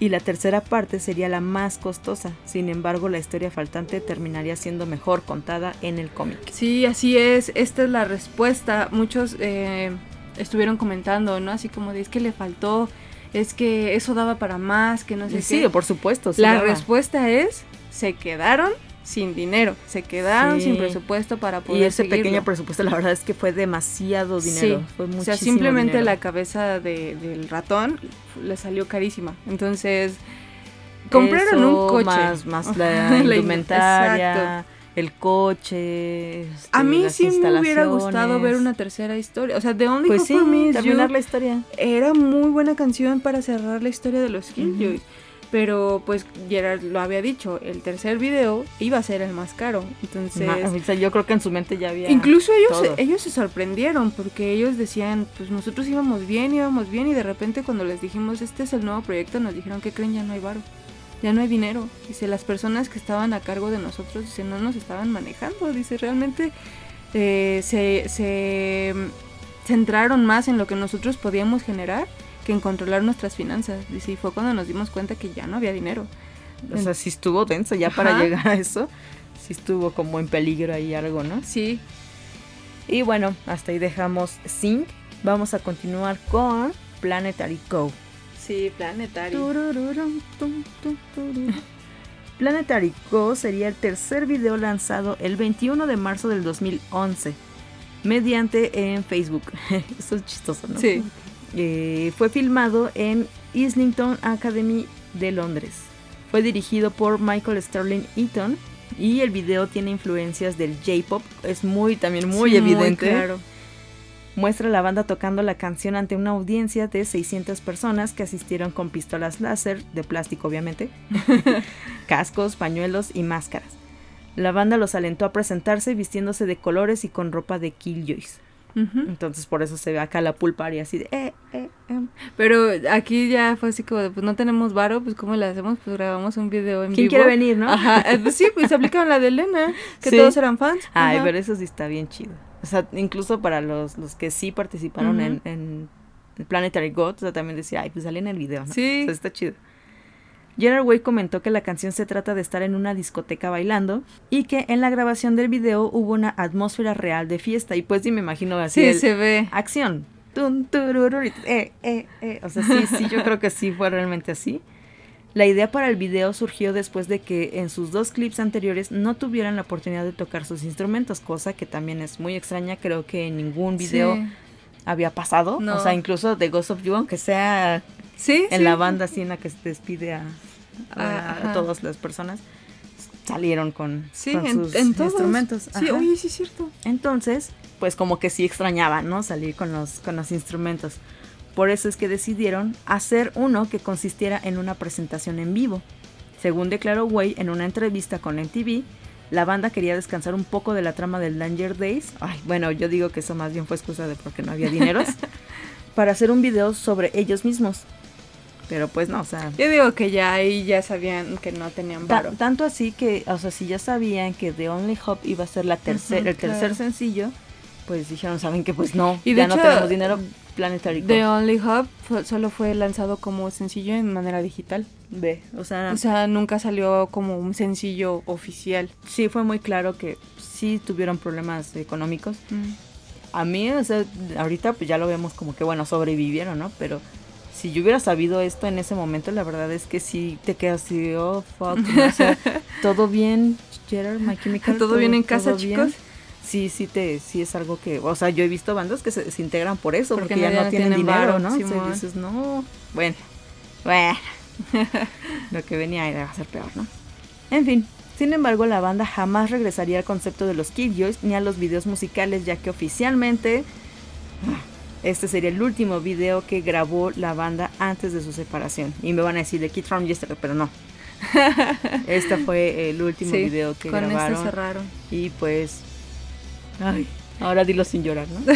y la tercera parte sería la más costosa. Sin embargo, la historia faltante terminaría siendo mejor contada en el cómic. Sí, así es. Esta es la respuesta. Muchos eh, estuvieron comentando, ¿no? Así como de es que le faltó, es que eso daba para más, que no sé Sí, qué. por supuesto. sí La daba. respuesta es, se quedaron sin dinero, se quedaron Sí. sin presupuesto para poder Y ese seguirlo. pequeño presupuesto, la verdad es que fue demasiado dinero. Sí. O sea, simplemente dinero. la cabeza de- del ratón le salió carísima. Entonces, compraron Eso, un coche. Más, la indumentaria, exacto. El coche. este, A mí las sí me hubiera gustado ver una tercera historia. O sea, The Only Pues Hope sí, for Me is terminar la historia. era muy buena canción para cerrar la historia de los Killjoys. Pero pues Gerard lo había dicho, el tercer video iba a ser el más caro. Entonces, Ma- o sea, yo creo que en su mente ya había. incluso ellos, todo. ellos se sorprendieron porque ellos decían, pues nosotros íbamos bien, íbamos bien y de repente cuando les dijimos, este es el nuevo proyecto, nos dijeron que creen ya no hay varo. Ya no hay dinero. Dice, las personas que estaban a cargo de nosotros, dice, no nos estaban manejando. Dice, realmente eh, se, se mm, centraron más en lo que nosotros podíamos generar que en controlar nuestras finanzas. Dice, y fue cuando nos dimos cuenta que ya no había dinero. O sea, sí estuvo denso ya para llegar a eso. Sí estuvo como en peligro ahí algo, ¿no? Sí, Y bueno, hasta ahí dejamos Sync. Vamos a continuar con Planetary Go. Sí, tururu. Planetary Go sería el tercer video lanzado el 21 de marzo del 2011 mediante en Facebook. Eso es chistoso, ¿no? Sí. Eh, fue filmado en Islington Academy de Londres. Fue dirigido por Michael Sterling Eaton y el video tiene influencias del J-pop. Es muy también muy Sí, evidente. claro. Muestra a la banda tocando la canción ante una audiencia de 600 personas que asistieron con pistolas láser, de plástico obviamente, cascos, pañuelos y máscaras. La banda los alentó a presentarse vistiéndose de colores y con ropa de Killjoys. Entonces por eso se ve acá la pool party así de... Eh, eh, eh. Pero aquí ya fue así como de, pues no tenemos varo, pues ¿cómo le hacemos? Pues grabamos un video en ¿Quién vivo. quiere venir, no? Ajá, eh, pues sí, pues aplicaron la de Elena, que Sí. todos eran fans. Ay, Ajá. pero eso sí está bien chido. O sea, incluso para los, los que sí participaron en, en el Planetary God, o sea, también decía, ay, pues sale en el video, ¿no? Sí. O sea, está chido. Gerard Way comentó que la canción se trata de estar en una discoteca bailando y que en la grabación del video hubo una atmósfera real de fiesta. Y pues sí me imagino así. Sí, el- se ve. Acción. Tun, eh, eh, eh. O sea, sí, sí, yo creo que sí fue realmente así. La idea para el video surgió después de que en sus dos clips anteriores no tuvieran la oportunidad de tocar sus instrumentos, cosa que también es muy extraña, creo que en ningún video Sí. había pasado. No. O sea, incluso de Ghost of You, aunque sea Sí, en sí. la banda así en la que se despide a, a- Ah, a todas las personas, salieron con, Sí, con en, sus en instrumentos. Sí, Ajá. oye, sí es cierto. Entonces, pues como que sí extrañaban, ¿no? Salir con los, con los instrumentos. Por eso es que decidieron hacer uno que consistiera en una presentación en vivo. Según declaró Way en una entrevista con MTV, la banda quería descansar un poco de la trama del Danger Days. Ay, bueno, yo digo que eso más bien fue excusa de porque no había dineros. para hacer un video sobre ellos mismos. Pero pues no, o sea, Yo digo que ya ahí ya sabían que no tenían varo. tanto así que, o sea, si ya sabían que The Only Hope iba a ser la tercer, Ujú, el tercer claro. sencillo, pues dijeron, saben que pues no, Y de ya hecho, no tenemos dinero. Planetary The Only Hub fue- solo fue lanzado como sencillo en manera digital. Ve, o sea, O sea, nunca salió como un sencillo oficial. sí fue muy claro que sí tuvieron problemas económicos. Mm. A mí, o sea, ahorita pues ya lo vemos como que, bueno, sobrevivieron, ¿no? Pero si yo hubiera sabido esto en ese momento, la verdad es que sí te quedas así, oh, fuck, ¿no? o sea, todo bien, Gerard, My Chemical, ¿Todo bien en casa, todo bien. Sí, sí, te, sí es algo que, o sea, yo he visto bandas que se desintegran por eso, Porque porque, ya no- tienen, tienen dinero, varo, ¿no? O sea, dices, no, bueno, bueno, lo que venía era a ser peor, ¿no? En fin, sin embargo, la banda jamás regresaría al concepto de los Killjoys ni a los videos musicales, ya que oficialmente este sería el último video que grabó la banda antes de su separación. Y me van a decir de Kid From Yesterday, pero no. Este fue el último Sí, video que con grabaron. este cerraron. Y pues. Ay, ahora dilo sin llorar, ¿no?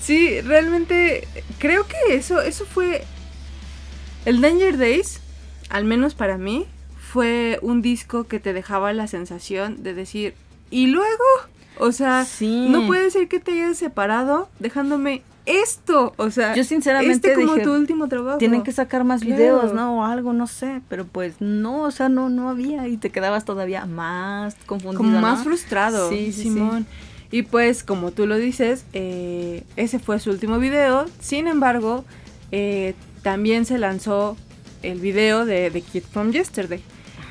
Sí, realmente creo que eso, eso fue. El Danger Days, al menos para mí, fue un disco que te dejaba la sensación de decir, ¿y luego? O sea, Sí. no puede ser que te hayas separado dejándome esto. O sea, Yo sinceramente este como dije, tu último trabajo. Tienen que sacar más Claro. videos, ¿no? O algo, no sé. Pero pues no, o sea, no, no había. Y te quedabas todavía más confundido. como ¿no? más frustrado, Sí, sí, Simón. Y pues, como tú lo dices, eh, ese fue su último video. Sin embargo, eh, también se lanzó el video de The Kid From Yesterday.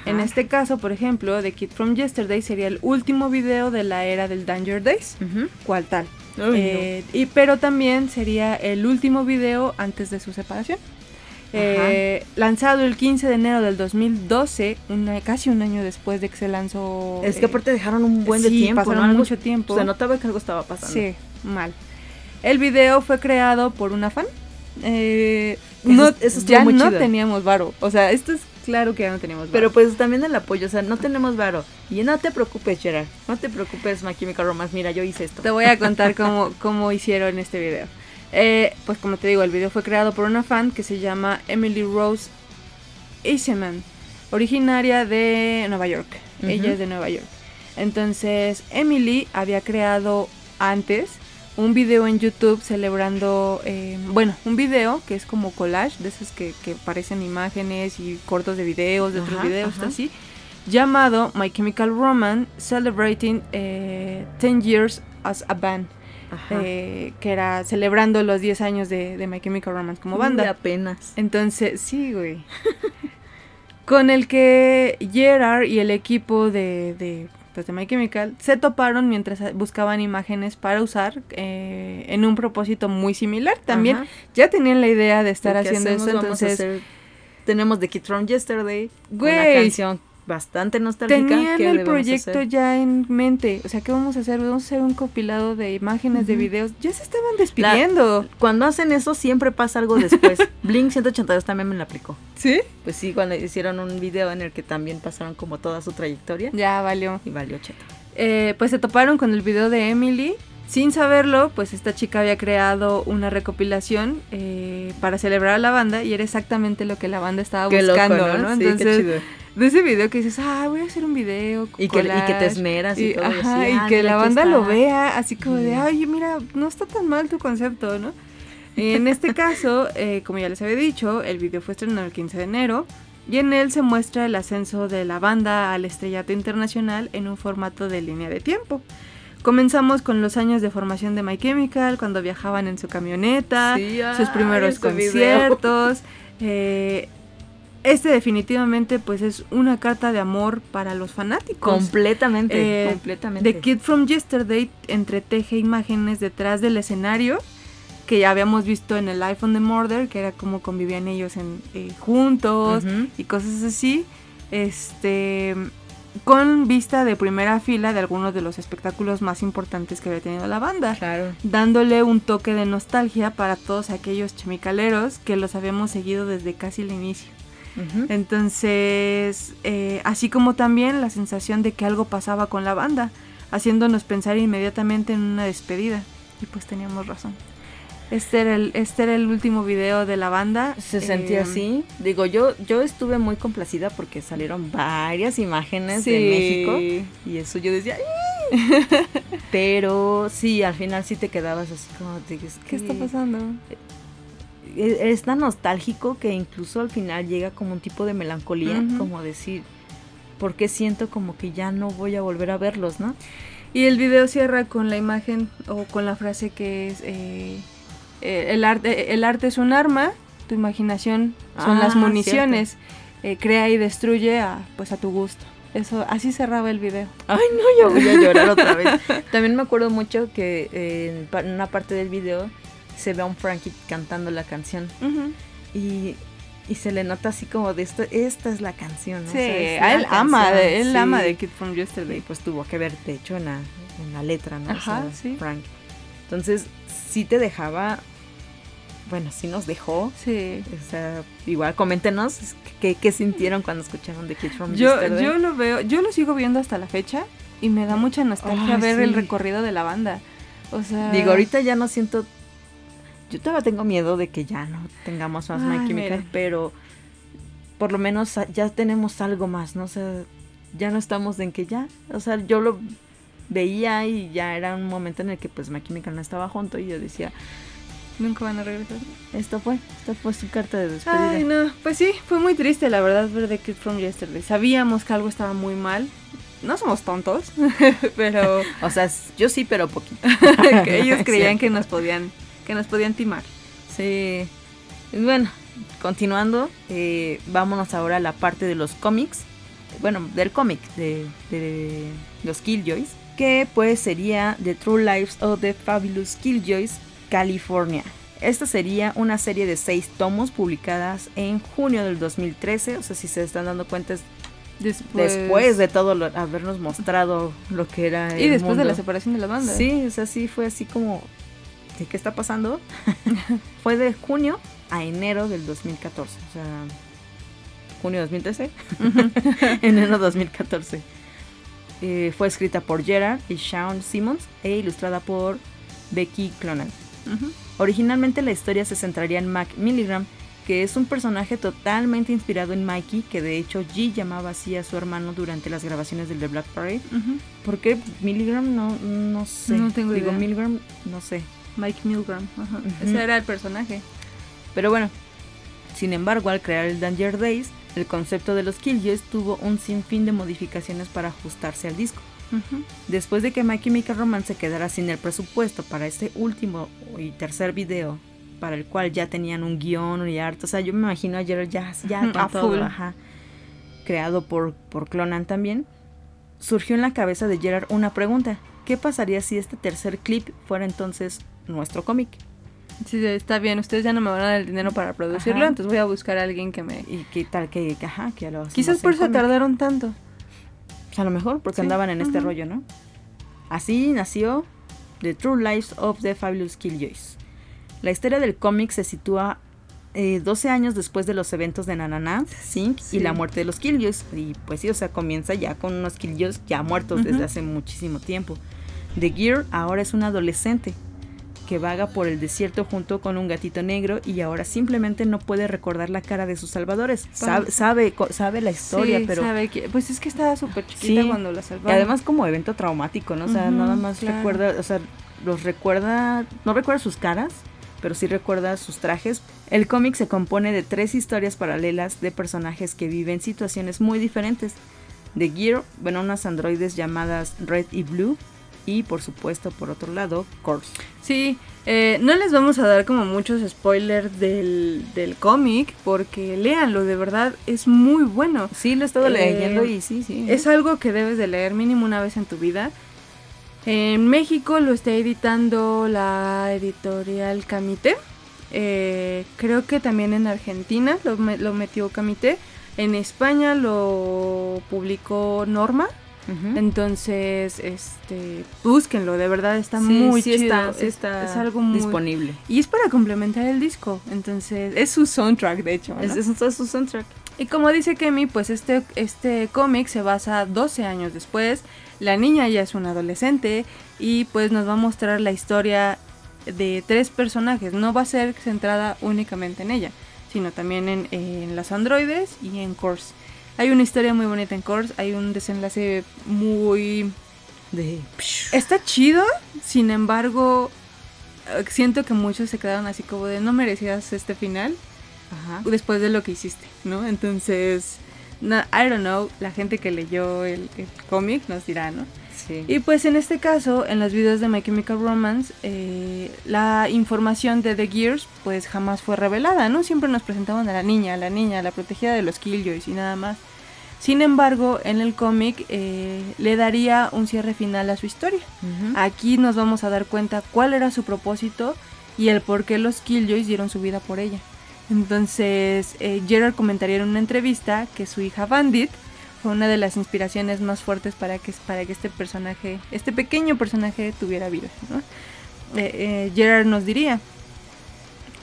En este caso, por ejemplo, The Kid From Yesterday sería el último video de la era del Danger Days. Ujú. ¿Cuál tal? Ay, no. Eh, y, pero también sería el último video antes de su separación. Eh, lanzado el 15 de enero del 2012, una- casi un año después de que se lanzó. Es que eh, aparte dejaron un buen de sí, tiempo, pasaron ¿no? Algo- mucho tiempo. Se notaba que algo estaba pasando. Sí, mal. El video fue creado por una fan. Eh, Eso- no, eso ya no chido. teníamos varo. O sea, esto es claro que ya no teníamos varo. Pero pues también el apoyo, o sea, no tenemos varo. Y no te preocupes, Gerard. No te preocupes, My Chemical Romance. Mira, yo hice esto. Te voy a contar cómo, cómo hicieron este video. Eh, pues como te digo, el video fue creado por una fan que se llama Emily Rose Eiseman, originaria de Nueva York. Ella es de Nueva York. Entonces, Emily había creado antes un video en YouTube celebrando, eh, bueno, un video que es como collage, de esos que, que parecen imágenes y cortos de videos, de otros videos, así, llamado My Chemical Romance Celebrating eh, 10 Years as a Band, eh, que era celebrando los 10 años de, de My Chemical Romance como banda. apenas. Entonces, sí, güey. Con el que Gerard y el equipo de, de, de My Chemical se toparon mientras buscaban imágenes para usar eh, en un propósito muy similar. También Ajá. ya tenían la idea de estar haciendo hacemos, esto, entonces hacer- tenemos The Kid From Yesterday, una Güey. canción bastante nostálgica. tenían el proyecto hacer. ya en mente. O sea, ¿qué vamos a hacer? Vamos a hacer un compilado de imágenes, de videos. Ya se estaban despidiendo. Cuando hacen eso siempre pasa algo después. Blink 182 también me lo aplicó. ¿Sí? Pues sí, cuando hicieron un video en el que también pasaron como toda su trayectoria Ya valió. y valió cheto. Eh, pues se toparon con el video de Emily. Sin saberlo, pues esta chica había creado una recopilación eh, para celebrar a la banda y era exactamente lo que la banda estaba Qué loco, buscando, ¿no? Sí, qué Entonces, chido. De ese video que dices, ah, voy a hacer un video. Y que, y que te collage", esmeras y, y, todo. ajá, así, y ah, que la banda está. lo vea, así como de, ay, mira, no está tan mal tu concepto, ¿no? En este caso, eh, como ya les había dicho, el video fue estrenado el 15 de enero y en él se muestra el ascenso de la banda al estrellato internacional en un formato de línea de tiempo. Comenzamos con los años de formación de My Chemical, cuando viajaban en su camioneta, Sí, sus primeros video. conciertos. eh, este definitivamente pues es una carta de amor para los fanáticos. Completamente, Eh, completamente. The Kid from Yesterday entreteje imágenes detrás del escenario que ya habíamos visto en el iPhone de Murder, que era como convivían ellos en, eh, juntos y cosas así. Este con vista de primera fila de algunos de los espectáculos más importantes que había tenido la banda Claro. dándole un toque de nostalgia para todos aquellos chemicaleros que los habíamos seguido desde casi el inicio. Entonces, eh, así como también la sensación de que algo pasaba con la banda, haciéndonos pensar inmediatamente en una despedida. Y pues teníamos razón. Este era el, este era el último video de la banda. Se sentía Eh, así. Digo, yo, yo estuve muy complacida porque salieron varias imágenes Sí. de México. Y eso yo decía, "Ay, Pero sí, al final sí te quedabas así como de, es ¿Qué que está pasando? Es, es tan nostálgico que incluso al final llega como un tipo de melancolía, como decir, ¿por qué siento como que ya no voy a volver a verlos, no? Y el video cierra con la imagen o con la frase que es eh, eh, el arte el arte es un arma, tu imaginación son Ah, las municiones, eh, crea y destruye a pues a tu gusto. Eso así cerraba el video. Ay, no, yo voy a llorar otra vez. También me acuerdo mucho que eh, en una parte del video se ve a un Frankie cantando la canción y, y se le nota así como de esto, esta es la canción, ¿no? Sí, O sea, él ama, de, él sí. ama de Kid from Y Yesterday. pues tuvo que ver, de hecho, en la, en la letra, ¿no? O Ajá, sea, sí. Frank. Entonces, sí te dejaba, bueno, sí nos dejó. Sí. O sea, igual coméntenos qué, qué sintieron cuando escucharon The Kid from Yo, Yesterday. yo lo veo, yo lo sigo viendo hasta la fecha y me da mucha nostalgia ver el recorrido de la banda. O sea, Digo, ahorita ya no siento. Yo todavía tengo miedo de que ya no tengamos más My Ay, Chemical, mire. pero por lo menos ya tenemos algo más, ¿no? O sea, ya no estamos en que ya. O sea, yo lo veía y ya era un momento en el que pues My Chemical no estaba junto y yo decía, nunca van a regresar. esto fue, esta fue su carta de despedida. Ay, no, pues sí, fue muy triste la verdad ver The Kid from Yesterday. Sabíamos que algo estaba muy mal. No somos tontos, pero O sea, yo sí, pero poquito. que ellos creían que nos podían, que nos podían timar. Sí. Bueno, continuando, eh, vámonos ahora a la parte de los cómics. Bueno, del cómic de, de los Killjoys. Que pues sería The True Lives of the Fabulous Killjoys, California. Esta sería una serie de seis tomos publicadas en junio del 2013. O sea, si se están dando cuenta, es Después, después de todo lo, habernos mostrado lo que era. y el después de la separación de la banda. Sí, o sea, sí fue así como, ¿de qué está pasando? fue de junio a enero del 2014, o sea, junio 2013, enero 2014. Eh, fue escrita por Gerard y Sean Simmons e ilustrada por Becky Clonard. Ujú. Originalmente la historia se centraría en Mac Milligram, que es un personaje totalmente inspirado en Mikey, que de hecho G llamaba así a su hermano durante las grabaciones del The Black Parade. Ujú. ¿Por qué Milligram? No, no sé. No tengo Digo, idea. Milligram, no sé. Mike Milgram. ajá. Ese era el personaje. Pero bueno, sin embargo, al crear el Danger Days, el concepto de los Killjoys tuvo un sinfín de modificaciones para ajustarse al disco. Después de que My Chemical Romance se quedara sin el presupuesto para este último y tercer video, para el cual ya tenían un guion y arte, o sea, yo me imagino ayer ya, ya a todo, full. ajá, creado por, por Clonan también, surgió en la cabeza de Gerard una pregunta. ¿Qué pasaría si este tercer clip fuera entonces nuestro cómic? Sí, está bien, ustedes ya no me van a dar el dinero para producirlo, Ajá. entonces voy a buscar a alguien que me... ¿Y qué tal que, que, ajá, que lo Quizás por eso cómic? tardaron tanto. A lo mejor porque Sí, andaban en este rollo, ¿no? Así nació The True Lives of the Fabulous Killjoys. La historia del cómic se sitúa eh, 12 años después de los eventos de Nananá, Zinc Sí. y la muerte de los Killjoys. Y pues sí, o sea, comienza ya con unos Killjoys ya muertos desde hace muchísimo tiempo. The Gear ahora es un adolescente que vaga por el desierto junto con un gatito negro y ahora simplemente no puede recordar la cara de sus salvadores. Sabe, sabe, sabe la historia, Sí, pero... sabe que- pues es que estaba súper chiquita Sí. cuando la Y salvaron. además como evento traumático, ¿no? O sea, nada más claro. recuerda, o sea, los recuerda, no recuerda sus caras, pero sí recuerda sus trajes. El cómic se compone de tres historias paralelas de personajes que viven situaciones muy diferentes. The Gear, bueno, unas androides llamadas Red y Blue, y por supuesto, por otro lado, Corse. Sí, eh, no les vamos a dar como muchos spoilers del, del cómic porque léanlo, de verdad es muy bueno. Sí, lo he estado Eh, leyendo y sí, sí. Es algo que debes de leer mínimo una vez en tu vida. En México lo está editando la editorial Camite. Eh, creo que también en Argentina lo, lo metió Camite. En España lo publicó Norma. Entonces, este, búsquenlo, de verdad está Sí, muy sí chido. está, sí es, está es algo muy disponible. y es para complementar el disco. Entonces, es su soundtrack, de hecho. ¿no? Es, es, es su soundtrack. Y como dice Kemi, pues este, este cómic se basa 12 años después. La niña ya es una adolescente y pues nos va a mostrar la historia de tres personajes. No va a ser centrada únicamente en ella, sino también en, en las androides y en Corse. Hay una historia muy bonita en Corse, hay un desenlace muy De... Está chido, sin embargo, eh, siento que muchos se quedaron así como de no merecías este final Ajá. después de lo que hiciste, ¿no? Entonces, no, I don't know, la gente que leyó el, el cómic nos dirá, ¿no? Sí. Y pues en este caso, en los videos de My Chemical Romance, eh, la información de The Gears pues jamás fue revelada, ¿no? Siempre nos presentaban a la niña, a la niña, la protegida de los Killjoys y nada más. Sin embargo, en el cómic eh, le daría un cierre final a su historia. Aquí nos vamos a dar cuenta cuál era su propósito y el por qué los Killjoys dieron su vida por ella. Entonces, eh, Gerard comentaría en una entrevista que su hija Bandit fue una de las inspiraciones más fuertes para que, para que este personaje, este pequeño personaje tuviera vida. Eh, eh, Gerard nos diría,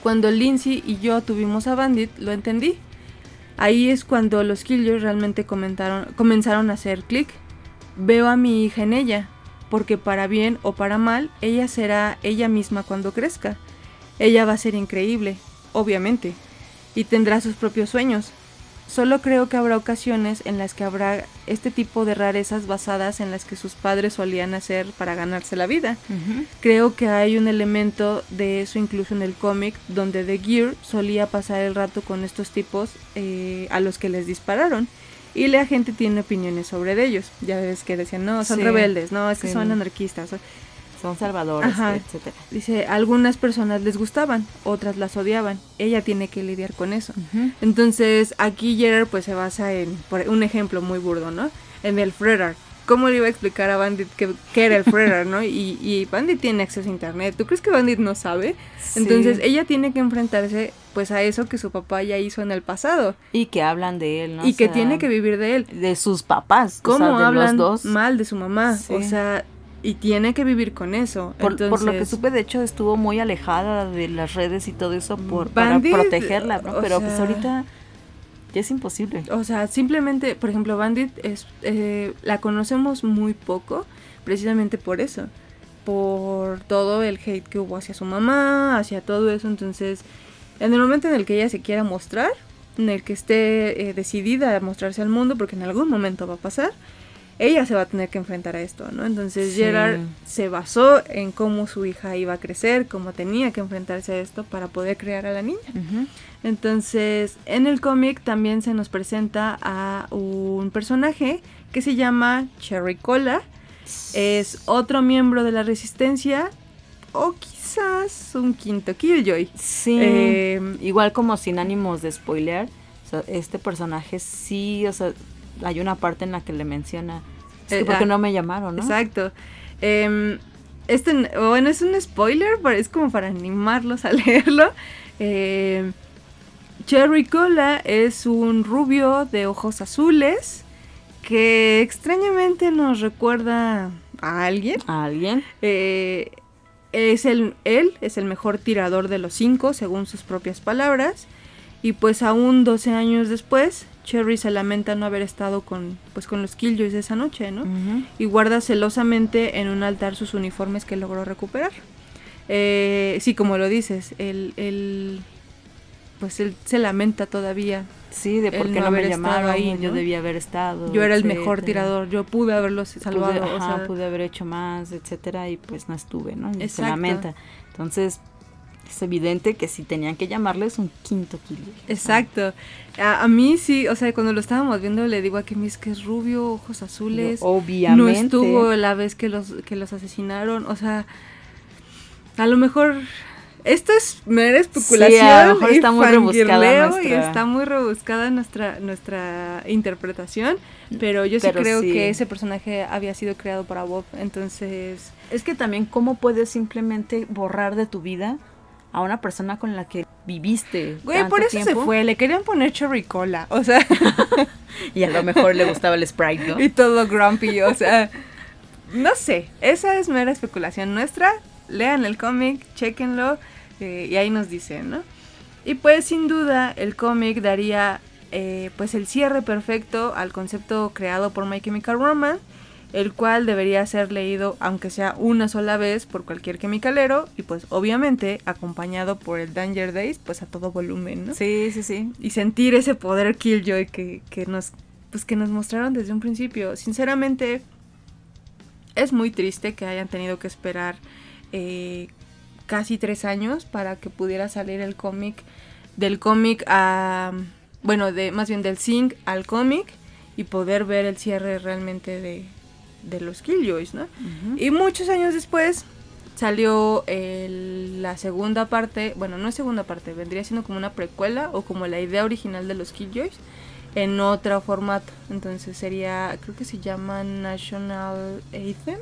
cuando Lindsay y yo tuvimos a Bandit, lo entendí. Ahí es cuando los Killjoys realmente comentaron, comenzaron a hacer clic. Veo a mi hija en ella, porque para bien o para mal, ella será ella misma cuando crezca. Ella va a ser increíble, obviamente, y tendrá sus propios sueños. Solo creo que habrá ocasiones en las que habrá este tipo de rarezas basadas en las que sus padres solían hacer para ganarse la vida. Creo que hay un elemento de eso incluso en el cómic, donde The Gear solía pasar el rato con estos tipos eh, a los que les dispararon. Y la gente tiene opiniones sobre ellos. Ya ves que decían, no, son Sí. rebeldes, no, es que Sí. son anarquistas. Son salvadores, Ajá. etcétera. Dice, algunas personas les gustaban, otras las odiaban. Ella tiene que lidiar con eso. Entonces, aquí Gerard pues se basa en por un ejemplo muy burdo, ¿no? En el Frerar. ¿Cómo le iba a explicar a Bandit qué, era el Frerar, no? Y, y Bandit tiene acceso a internet. ¿Tú crees que Bandit no sabe? Entonces, ella tiene que enfrentarse pues a eso que su papá ya hizo en el pasado Y que hablan de él, ¿no? y O que sea, tiene que vivir de él. De sus papás. o ¿Cómo sea, de hablan los dos. mal de su mamá? Sí. O sea, y tiene que vivir con eso. Por, por lo que supe, de hecho, estuvo muy alejada de las redes y todo eso por, Bandit, para protegerla, ¿no? Pero pues ahorita ya es imposible. O sea, simplemente, por ejemplo, Bandit es, eh, la conocemos muy poco, precisamente por eso, por todo el hate que hubo hacia su mamá, hacia todo eso. Entonces, en el momento en el que ella se quiera mostrar, en el que esté eh, decidida a mostrarse al mundo, porque en algún momento va a pasar, ella se va a tener que enfrentar a esto, ¿no? Entonces Sí. Gerard se basó en cómo su hija iba a crecer, cómo tenía que enfrentarse a esto para poder crear a la niña. Entonces, en el cómic también se nos presenta a un personaje que se llama Cherry Cola. Es otro miembro de la resistencia o quizás un quinto Killjoy. Sí. Eh, Igual como sin ánimos de spoiler, o sea, este personaje sí, o sea, hay una parte en la que le menciona, es que Eh, ¿por qué ah, no me llamaron, no? Exacto. Este, bueno, es un spoiler, pero es como para animarlos a leerlo. Em, Cherry Cola es un rubio de ojos azules que extrañamente nos recuerda a alguien. ¿A alguien? Eh, es el, él es el mejor tirador de los cinco, según sus propias palabras. Y pues aún 12 años después, Cherry se lamenta no haber estado con, pues, con los Killjoys esa noche, ¿no? Y guarda celosamente en un altar sus uniformes que logró recuperar. Eh, sí, como lo dices, él, él, pues él se lamenta todavía. Sí, de por qué no no, me haber estado llamaron, ahí, yo ¿no? debía haber estado. Yo era el mejor tirador, yo pude haberlos salvado. pude, o ajá, sea, pude haber hecho más, etcétera, y pues no estuve, ¿no? Y se lamenta. Entonces, es evidente que si tenían que llamarles un quinto kilo. Exacto. A, a mí sí, o sea, cuando lo estábamos viendo le digo a Kemi es que es rubio, ojos azules. Obviamente. No estuvo la vez que los, que los asesinaron. O sea, a lo mejor. Esto es mera especulación. Sí, a lo mejor y está muy rebuscada Y nuestra- está muy rebuscada nuestra, nuestra interpretación. Pero yo sí Pero creo sí. que ese personaje había sido creado para Bob. Entonces. Es que también, ¿cómo puedes simplemente borrar de tu vida a una persona con la que viviste? Güey, tanto por eso se fue. Le querían poner Cherry Cola. O sea. Y a lo mejor le gustaba el sprite, ¿no? y todo grumpy, o sea, no sé, esa es mera especulación nuestra. Lean el cómic, chequenlo eh, y ahí nos dicen, ¿no? Y pues sin duda el cómic daría eh, pues el cierre perfecto al concepto creado por My Chemical Romance, el cual debería ser leído aunque sea una sola vez por cualquier chemicalero y pues obviamente acompañado por el Danger Days pues a todo volumen, ¿no? Sí, sí, sí. y sentir ese poder Killjoy que, que nos pues que nos mostraron desde un principio. Sinceramente, es muy triste que hayan tenido que esperar eh, casi tres años para que pudiera salir el cómic del cómic a bueno de más bien del sync al cómic y poder ver el cierre realmente de, de los Killjoys, ¿no? Y muchos años después salió la segunda parte, bueno, no es segunda parte, vendría siendo como una precuela o como la idea original de los Killjoys en otro formato. Entonces sería, creo que se llama National Anthem.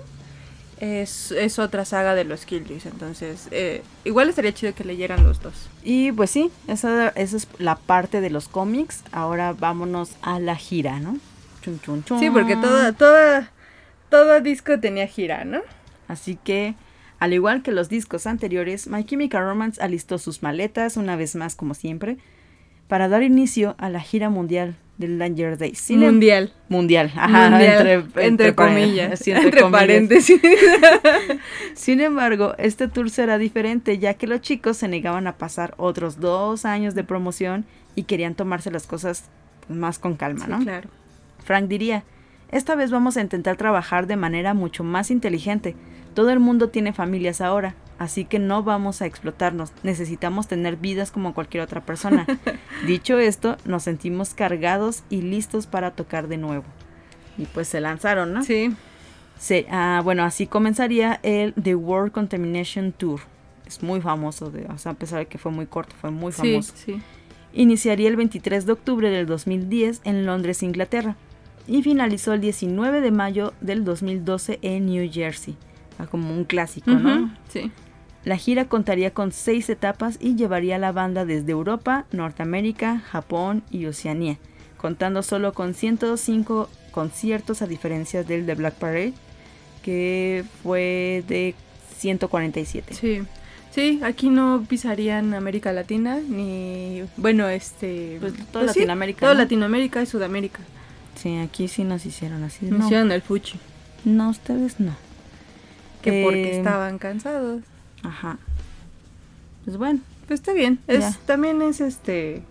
Es, es otra saga de los Killjoys, entonces eh, igual estaría chido que leyeran los dos. Y pues sí, esa, esa es la parte de los cómics. Ahora vámonos a la gira, ¿no? Chun, chun, chun. Sí, porque toda, toda, todo disco tenía gira, ¿no? Así que al igual que los discos anteriores, My Chemical Romance alistó sus maletas, una vez más como siempre, para dar inicio a la gira mundial del Danger Days. mundial. Mundial, ajá, entre, comillas, entre, paréntesis. Sin embargo, este tour será diferente ya que los chicos se negaban a pasar otros dos años de promoción y querían tomarse las cosas más con calma, ¿no? Claro. Frank diría, esta vez vamos a intentar trabajar de manera mucho más inteligente todo el mundo tiene familias ahora, así que no vamos a explotarnos, necesitamos tener vidas como cualquier otra persona. Dicho esto, nos sentimos cargados y listos para tocar de nuevo. Y pues se lanzaron, ¿no? Sí. ah, bueno, así comenzaría el The World Contamination Tour. Es muy famoso, de, o sea, a pesar de que fue muy corto, fue muy famoso. Sí, sí. Iniciaría el 23 de octubre del 2010 en Londres, Inglaterra, y finalizó el 19 de mayo del 2012 en New Jersey como un clásico, ¿no? Sí. La gira contaría con seis etapas y llevaría a la banda desde Europa, Norteamérica, Japón y Oceanía, contando solo con 105 conciertos a diferencia del de Black Parade, que fue de 147. Sí. Sí, aquí no pisarían América Latina ni bueno, este, pues toda pues Latinoamérica. toda Latinoamérica y Sudamérica. Sí, aquí sí nos hicieron así. Nos hicieron el fuchi. No, ustedes no. Que porque estaban cansados. Ajá. Pues bueno. Pues está bien. Es, también es este.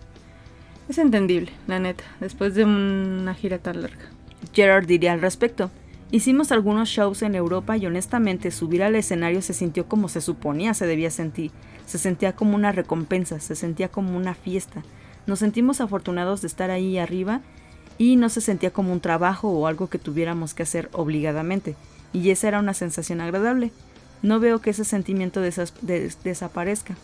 Es entendible, la neta, después de una gira tan larga. Gerard diría al respecto. Hicimos algunos shows en Europa y honestamente subir al escenario se sintió como se suponía se debía sentir. Se sentía como una recompensa, se sentía como una fiesta. Nos sentimos afortunados de estar ahí arriba y no se sentía como un trabajo o algo que tuviéramos que hacer obligadamente y esa era una sensación agradable. No veo que ese sentimiento desaparezca.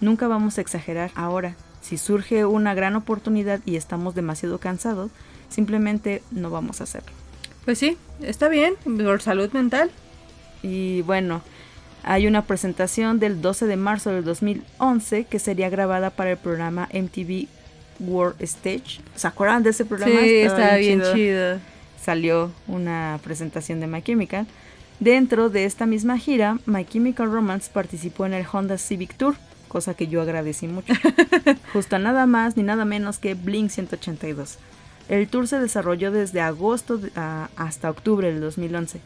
Nunca vamos a exagerar ahora. Si surge una gran oportunidad y estamos demasiado cansados, simplemente no vamos a hacerlo. Pues sí, está bien, por salud mental. Y bueno, hay una presentación del 12 de marzo del 2011 que sería grabada para el programa MTV World Stage. ¿Se acuerdan de ese programa? Sí, está bien chido salió una presentación de My Chemical. Dentro de esta misma gira, My Chemical Romance participó en el Honda Civic Tour, cosa que yo agradecí mucho. Justo nada más ni nada menos que Blink 182. El tour se desarrolló desde agosto hasta octubre del 2011.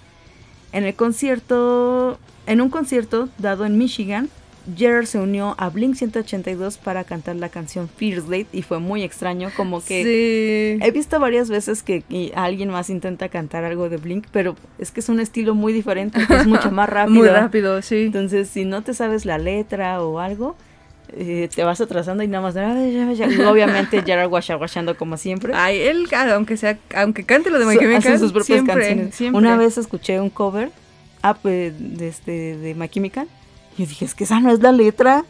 En el concierto, en un concierto dado en Michigan, Gerard se unió a Blink 182 para cantar la canción Fierce y fue muy extraño, como que he visto varias veces que alguien más intenta cantar algo de Blink, pero es que es un estilo muy diferente, es mucho más rápido. muy rápido, sí. Entonces, si no te sabes la letra o algo, eh, te vas atrasando y nada más obviamente Gerard guachando como siempre. Ay él aunque sea aunque cante lo de My Chemical sus propias canciones. una vez escuché un cover ah, pues, de, este, de My Chemical yo dije, es que esa no es la letra.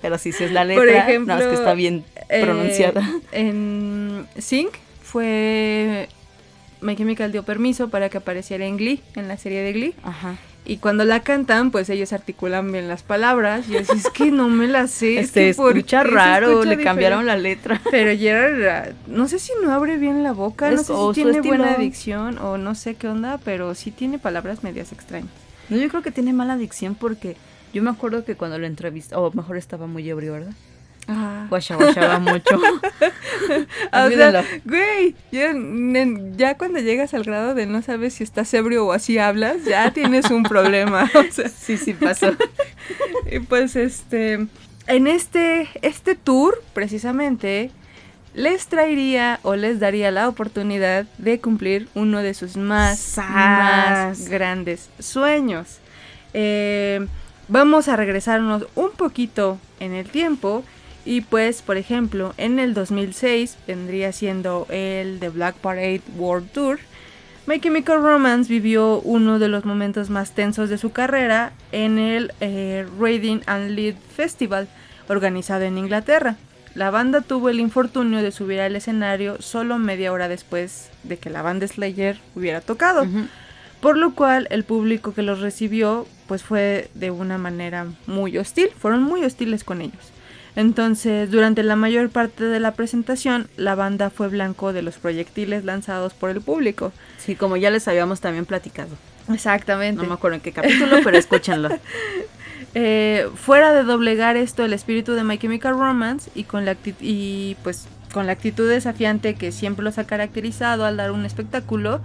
pero sí, sí es la letra. Por ejemplo, no, es que está bien eh, pronunciada. en Sync fue. My Chemical dio permiso para que apareciera en Glee, en la serie de Glee. Ajá. Y cuando la cantan, pues ellos articulan bien las palabras. Y decía, es que no me las sé. Este, es que escucha raro, le cambiaron la letra. Pero Gerard, no sé si no abre bien la boca, no sé si tiene buena dicción o no sé qué onda, pero sí tiene palabras medias extrañas. No, yo creo que tiene mala dicción porque yo me acuerdo que cuando lo entrevistó, o mejor estaba muy ebrio, ¿verdad? Ah. Guasha, guashaba mucho. o sea, güey, ya, cuando llegas al grado de no sabes si estás ebrio o así hablas, ya tienes un problema. O sea, sí, sí pasó. y pues este, en este, este tour, precisamente, les traería o les daría la oportunidad de cumplir uno de sus más, más grandes sueños. Eh, vamos a regresarnos un poquito en el tiempo y pues, por ejemplo, en el 2006 vendría siendo el The Black Parade World Tour. My Chemical Romance vivió uno de los momentos más tensos de su carrera en el eh, Reading and Lead Festival organizado en Inglaterra. La banda tuvo el infortunio de subir al escenario solo media hora después de que la banda Slayer hubiera tocado, por lo cual el público que los recibió pues fue de una manera muy hostil, fueron muy hostiles con ellos. Entonces, durante la mayor parte de la presentación, la banda fue blanco de los proyectiles lanzados por el público. Sí, como ya les habíamos también platicado. Exactamente. No me acuerdo en qué capítulo, pero escúchenlo. Eh, fuera de doblegar esto el espíritu de My Chemical Romance y con la y pues con la actitud desafiante que siempre los ha caracterizado al dar un espectáculo,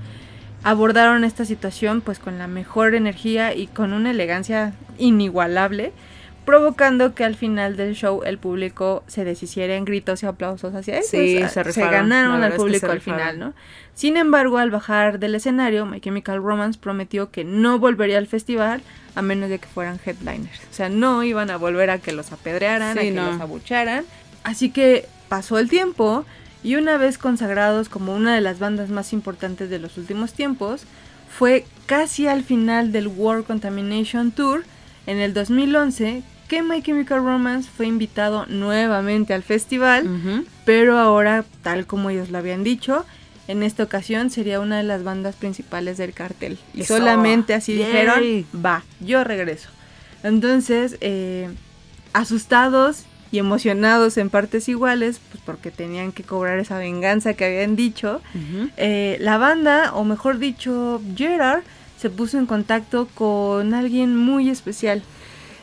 abordaron esta situación pues con la mejor energía y con una elegancia inigualable, provocando que al final del show el público se deshiciera en gritos y aplausos hacia ellos. Sí, Ah, se rifaron, ganaron al verdad es que público al rifaron. final, ¿no? Sin embargo, al bajar del escenario, My Chemical Romance prometió que no volvería al festival a menos de que fueran headliners. O sea, no iban a volver a que los apedrearan, Sí, a que no. los abucharan. Así que pasó el tiempo y una vez consagrados como una de las bandas más importantes de los últimos tiempos, fue casi al final del War Contamination Tour en el 2011 que My Chemical Romance fue invitado nuevamente al festival pero ahora, tal como ellos lo habían dicho, en esta ocasión sería una de las bandas principales del cartel. Y Eso. solamente así Yay. dijeron, va, yo regreso. Entonces, eh, asustados y emocionados en partes iguales, pues porque tenían que cobrar esa venganza que habían dicho, eh, la banda, o mejor dicho, Gerard, se puso en contacto con alguien muy especial.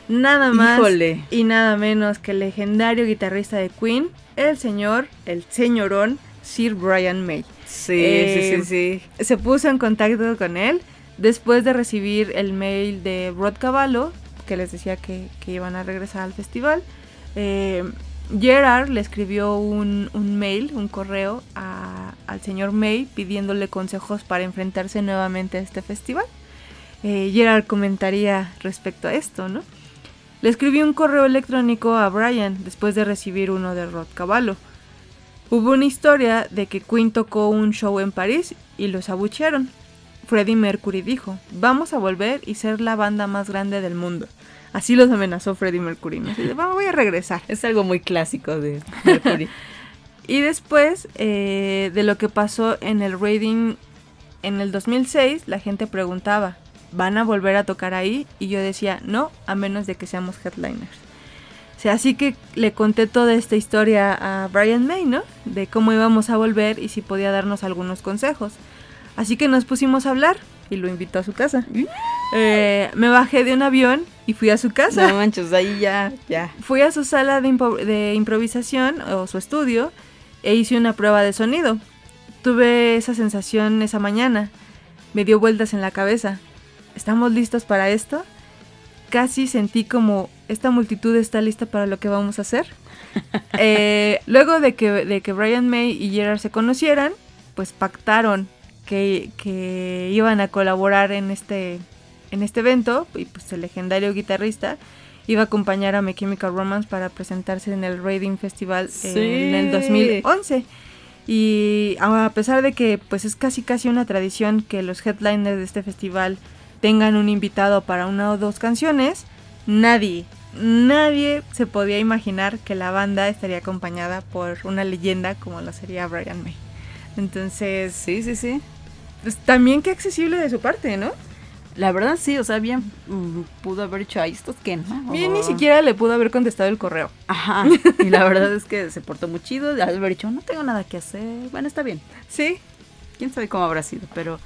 Nada más Híjole. y nada menos que el legendario guitarrista de Queen, el señor, el señorón Sir Brian May. Sí, Eh, sí, sí, sí. Se puso en contacto con él después de recibir el mail de Rod Cavallo, que les decía que, que iban a regresar al festival. Eh, Gerard le escribió un, mail, un correo al señor May pidiéndole consejos para enfrentarse nuevamente a este festival. Eh, Gerard comentaría respecto a esto, ¿no? Le escribí un correo electrónico a Brian después de recibir uno de Rod Cavallo. Hubo una historia de que Queen tocó un show en París y los abuchearon. Freddie Mercury dijo, vamos a volver y ser la banda más grande del mundo. Así los amenazó Freddie Mercury. ¿no? Así de, "Vamos, voy a regresar. Es algo muy clásico de Mercury. Y después eh, de lo que pasó en el rating en el 2006, la gente preguntaba, ¿van a volver a tocar ahí? Y yo decía, no, a menos de que seamos headliners. O sea, así que le conté toda esta historia a Brian May, ¿no? De cómo íbamos a volver y si podía darnos algunos consejos. Así que nos pusimos a hablar y lo invitó a su casa. Eh, me bajé de un avión y fui a su casa. no manches, ahí ya, ya. Fui a su sala de, impo- de improvisación o su estudio e hice una prueba de sonido. Tuve esa sensación esa mañana. Me dio vueltas en la cabeza. ¿Estamos listos para esto? Casi sentí como esta multitud está lista para lo que vamos a hacer. Eh, luego de que, de que Brian May y Gerard se conocieran, pues pactaron que, que iban a colaborar en este, en este evento y pues el legendario guitarrista iba a acompañar a My Chemical Romance para presentarse en el Raiding Festival Sí. en el 2011. Y a pesar de que pues es casi casi una tradición que los headliners de este festival tengan un invitado para una o dos canciones, nadie, nadie se podía imaginar que la banda estaría acompañada por una leyenda como lo sería Brian May. Entonces, Sí, sí, sí. pues, también qué accesible de su parte, ¿no? La verdad sí, o sea, bien mm, pudo haber hecho ahí estos que no. Bien, ni siquiera le pudo haber contestado el correo. Ajá. Y la verdad es que se portó muy chido. De haber dicho, no tengo nada que hacer. Bueno, está bien. Sí, Quién sabe cómo habrá sido, pero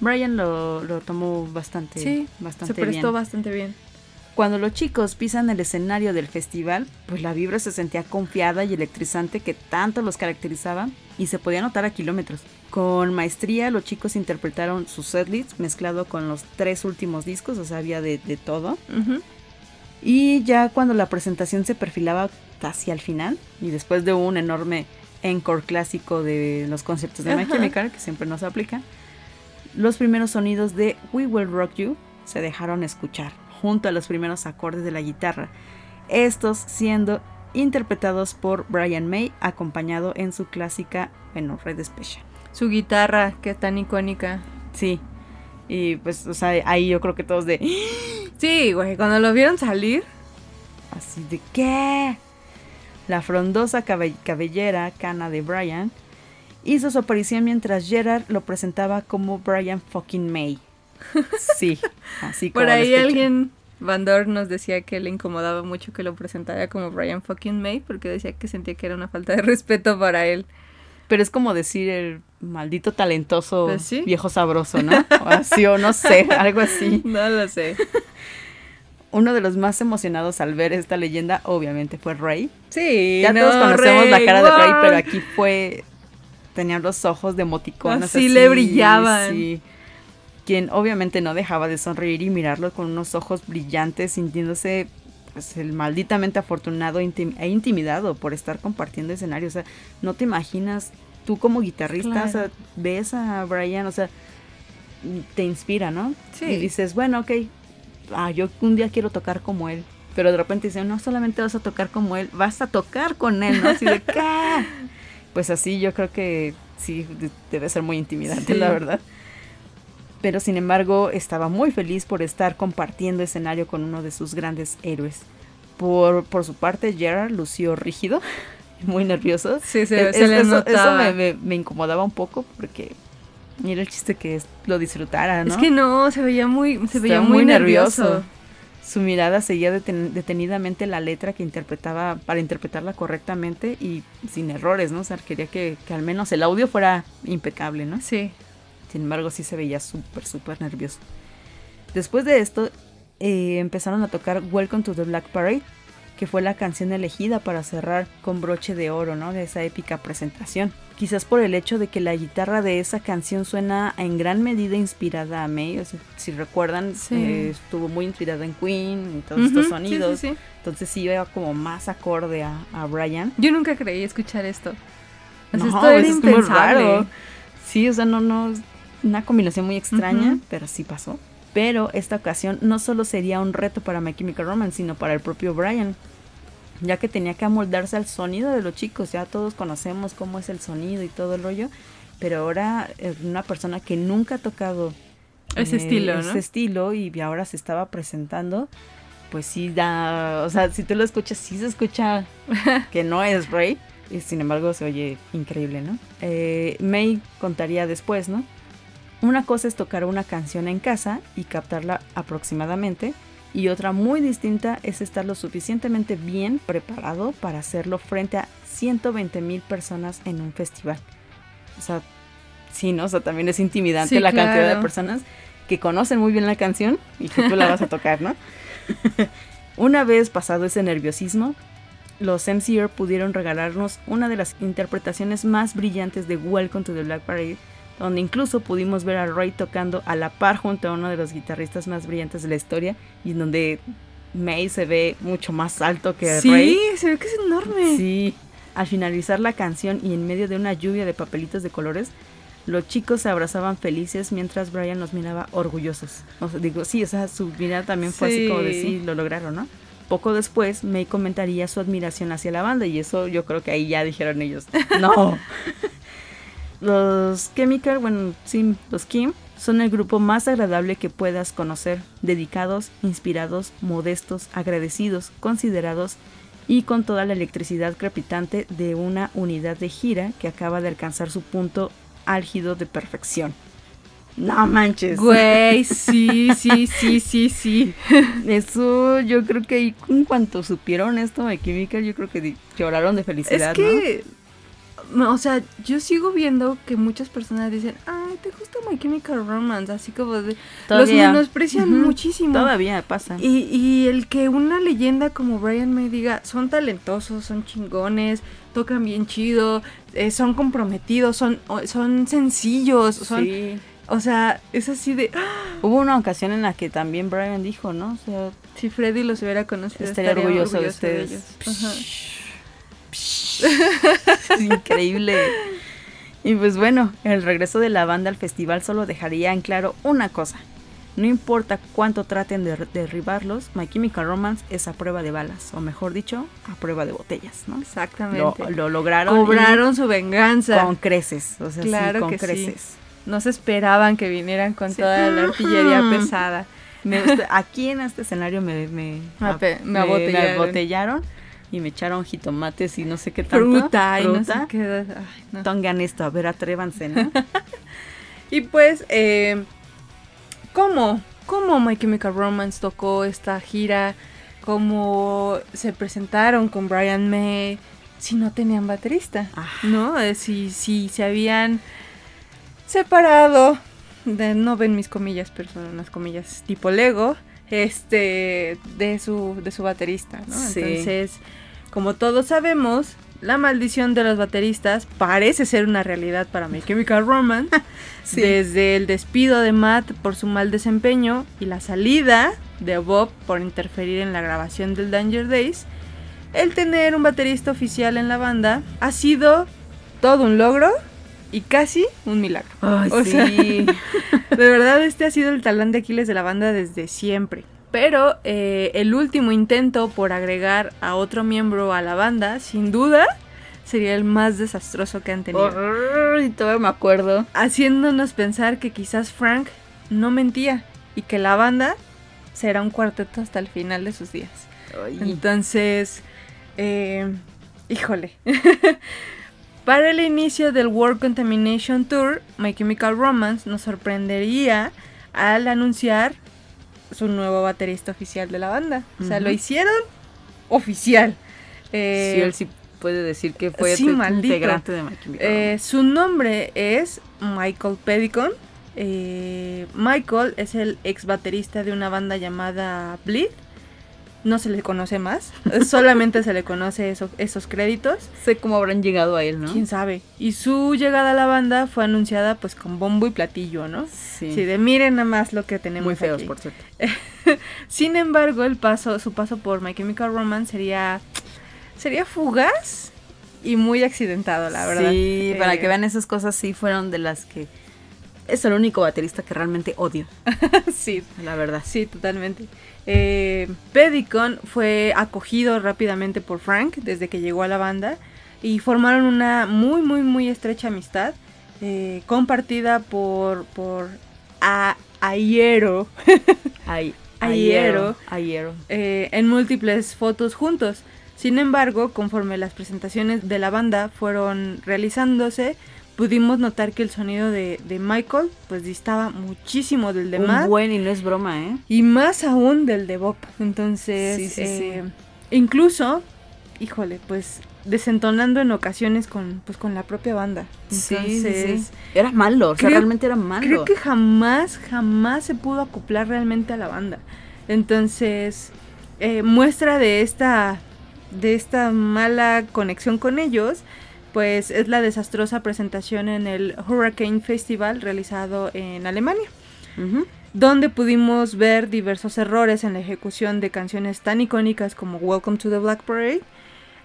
Brian lo, lo tomó bastante, sí, bastante se prestó bien. bastante bien. Cuando los chicos pisan el escenario del festival, pues la vibra se sentía confiada y electrizante que tanto los caracterizaba y se podía notar a kilómetros. Con maestría los chicos interpretaron sus setlist mezclado con los tres últimos discos, o sea, había de, de todo. Y ya cuando la presentación se perfilaba casi al final y después de un enorme encore clásico de los conciertos de My. Chemical, que siempre nos aplica, los primeros sonidos de We Will Rock You se dejaron escuchar, junto a los primeros acordes de la guitarra, estos siendo interpretados por Brian May, acompañado en su clásica, bueno, Red Special. Su guitarra, que es tan icónica. Sí, y pues, o sea, ahí yo creo que todos de, Sí, güey, cuando lo vieron salir. así de, ¿qué? La frondosa cabe- cabellera cana de Brian hizo su aparición mientras Gerard lo presentaba como Brian fucking May. Sí, así como Por ahí alguien, Van nos decía que le incomodaba mucho que lo presentara como Brian fucking May, porque decía que sentía que era una falta de respeto para él. Pero es como decir el maldito talentoso Pues sí. viejo sabroso, ¿no? O así, o no sé, algo así. No lo sé. Uno de los más emocionados al ver esta leyenda, obviamente, fue Ray. Sí, Ya no, todos conocemos la Rey, cara de Ray, wow. pero aquí fue. Tenían los ojos de emoticonos. Así le brillaban. sí. Quien obviamente no dejaba de sonreír y mirarlo con unos ojos brillantes, sintiéndose pues, el malditamente afortunado intim- e intimidado por estar compartiendo escenario. O sea, no te imaginas, tú como guitarrista, o sea, Claro. ves a Brian, o sea, te inspira, ¿no? Sí. Y dices, bueno, ok, ah, yo un día quiero tocar como él. Pero de repente dicen, no solamente vas a tocar como él, vas a tocar con él, ¿no? Así de, ¿qué? Pues así yo creo que sí, de- debe ser muy intimidante, Sí. la verdad. Pero sin embargo, estaba muy feliz por estar compartiendo escenario con uno de sus grandes héroes. Por, por su parte, Gerard lució rígido, muy nervioso. Sí, se, Es- se es- le eso, eso me, me- me incomodaba un poco porque era el chiste que es- lo disfrutara, ¿no? Es que no, se veía muy, se veía muy, muy nervioso. nervioso. Su mirada seguía deten- detenidamente la letra que interpretaba para interpretarla correctamente y sin errores, ¿no? O sea, quería que, que al menos el audio fuera impecable, ¿no? Sí. Sin embargo, sí se veía súper, súper nervioso. Después de esto, eh, empezaron a tocar Welcome to the Black Parade, que fue la canción elegida para cerrar con broche de oro, ¿no? De esa épica presentación. Quizás por el hecho de que la guitarra de esa canción suena en gran medida inspirada a May. O sea, si recuerdan, Sí. eh, estuvo muy inspirada en Queen y todos estos sonidos. sí, sí. Entonces sí iba como más acorde a, a Brian. Yo nunca creí escuchar esto. O sea, No, esto era es muy impensable. raro. Sí, o sea, no, no, una combinación muy extraña, pero sí pasó. Pero esta ocasión no solo sería un reto para My Chemical Romance, sino para el propio Brian, ya que tenía que amoldarse al sonido de los chicos. Ya todos conocemos cómo es el sonido y todo el rollo, pero ahora eh, una persona que nunca ha tocado Ese estilo, ¿no? ese estilo y ahora se estaba presentando, pues sí da, o sea, si tú lo escuchas, sí se escucha que no es Ray. Y sin embargo se oye increíble, ¿no? Eh, May contaría después, ¿no? Una cosa es tocar una canción en casa y captarla aproximadamente. Y otra muy distinta es estar lo suficientemente bien preparado para hacerlo frente a 120 mil personas en un festival. O sea, sí, ¿no? O sea, también es intimidante Sí, la cantidad de personas que conocen muy bien la canción y que tú la vas a tocar, ¿no? Una vez pasado ese nerviosismo, los MCR pudieron regalarnos una de las interpretaciones más brillantes de Welcome to the Black Parade, donde incluso pudimos ver a Ray tocando a la par junto a uno de los guitarristas más brillantes de la historia y en donde May se ve mucho más alto que Sí, Ray. se ve que es enorme. Sí. Al finalizar la canción y en medio de una lluvia de papelitos de colores, los chicos se abrazaban felices mientras Brian los miraba orgullosos. O sea, digo, sí, o sea, su mirada también fue así como de Sí. sí, lo lograron, ¿no? Poco después, May comentaría su admiración hacia la banda y eso yo creo que ahí ya dijeron ellos, no. los Chemical, bueno, sí, los Kim, son el grupo más agradable que puedas conocer, dedicados, inspirados, modestos, agradecidos, considerados y con toda la electricidad crepitante de una unidad de gira que acaba de alcanzar su punto álgido de perfección. No manches. Güey, sí, sí, sí, sí, sí. Eso yo creo que en cuanto supieron esto de Chemical, yo creo que lloraron de felicidad, Es que, no, o sea, yo sigo viendo que muchas personas dicen, ay, te gusta My Chemical Romance, así como de... Todavía. Los menosprecian Ujú. muchísimo. Todavía pasa. Y, y el que una leyenda como Brian me diga, son talentosos, son chingones, tocan bien chido, eh, son comprometidos, son, son sencillos, son, Sí. o sea, es así de, ¡ah! Hubo una ocasión en la que también Brian dijo, ¿no? O sea, si Freddy los hubiera conocido, estaría orgulloso de ellos. ustedes. Increíble. Y pues bueno, el regreso de la banda al festival solo dejaría en claro una cosa. No importa cuánto traten de derribarlos, My Chemical Romance es a prueba de balas, o mejor dicho, a prueba de botellas, ¿no? Exactamente. Lo, lograron. Cobraron su venganza. Con creces, o sea, claro con que creces. Sí. No se esperaban que vinieran con toda la artillería pesada. aquí en este escenario me, me, me, me, abotellaron. Y me echaron jitomates y no sé qué tanto. Fruta, y no sé qué. Ay, esto, a ver, atrévanse, ¿no? y pues, eh, ¿cómo? ¿Cómo My Chemical Romance tocó esta gira? ¿Cómo se presentaron con Brian May si no tenían baterista? Ah. ¿No? Eh, si, si se habían separado de, no ven mis comillas, pero son unas comillas tipo Lego, este, de su, de su baterista, ¿no? Entonces, como todos sabemos, la maldición de los bateristas parece ser una realidad para My Chemical Romance. Desde el despido de Matt por su mal desempeño y la salida de Bob por interferir en la grabación del Danger Days, el tener un baterista oficial en la banda ha sido todo un logro y casi un milagro. Ay, sí. de verdad este ha sido el talán de Aquiles de la banda desde siempre. Pero eh, el último intento por agregar a otro miembro a la banda, sin duda, sería el más desastroso que han tenido. Y todavía me acuerdo. Haciéndonos pensar que quizás Frank no mentía y que la banda será un cuarteto hasta el final de sus días. Entonces, eh, híjole. Para el inicio del World Contamination Tour, My Chemical Romance nos sorprendería al anunciar su nuevo baterista oficial de la banda. O sea, lo hicieron oficial. Eh, sí, él sí puede decir que fue integrante de Chemical eh, Su nombre es Michael Pedicon. Eh, Michael es el ex baterista de una banda llamada Bleed no se le conoce más, solamente se le conoce esos créditos. Sé cómo habrán llegado a él, ¿no? Quién sabe. Y su llegada a la banda fue anunciada pues con bombo y platillo, ¿no? Sí. Sí, de miren nada más lo que tenemos. Muy feos, por cierto. Sin embargo, el paso, su paso por My Chemical Romance sería, sería fugaz y muy accidentado, la verdad. Sí, para eh, que vean esas cosas, sí fueron de las que es el único baterista que realmente odio. sí, la verdad. Sí, totalmente. Eh, Pedicon fue acogido rápidamente por Frank desde que llegó a la banda y formaron una muy, muy, muy estrecha amistad eh, compartida por, por a. Ayero. Eh, en múltiples fotos juntos. Sin embargo, conforme las presentaciones de la banda fueron realizándose, pudimos notar que el sonido de, Michael pues distaba muchísimo del de Matt. buen y no es broma, ¿eh? Y más aún del de Bob. Entonces, eh, incluso, híjole, pues desentonando en ocasiones con pues con la propia banda. Entonces, era malo, o sea, realmente era malo. Creo que jamás, jamás se pudo acoplar realmente a la banda. Entonces, eh, muestra de esta de esta mala conexión con ellos pues es la desastrosa presentación en el Hurricane Festival realizado en Alemania, donde pudimos ver diversos errores en la ejecución de canciones tan icónicas como Welcome to the Black Parade,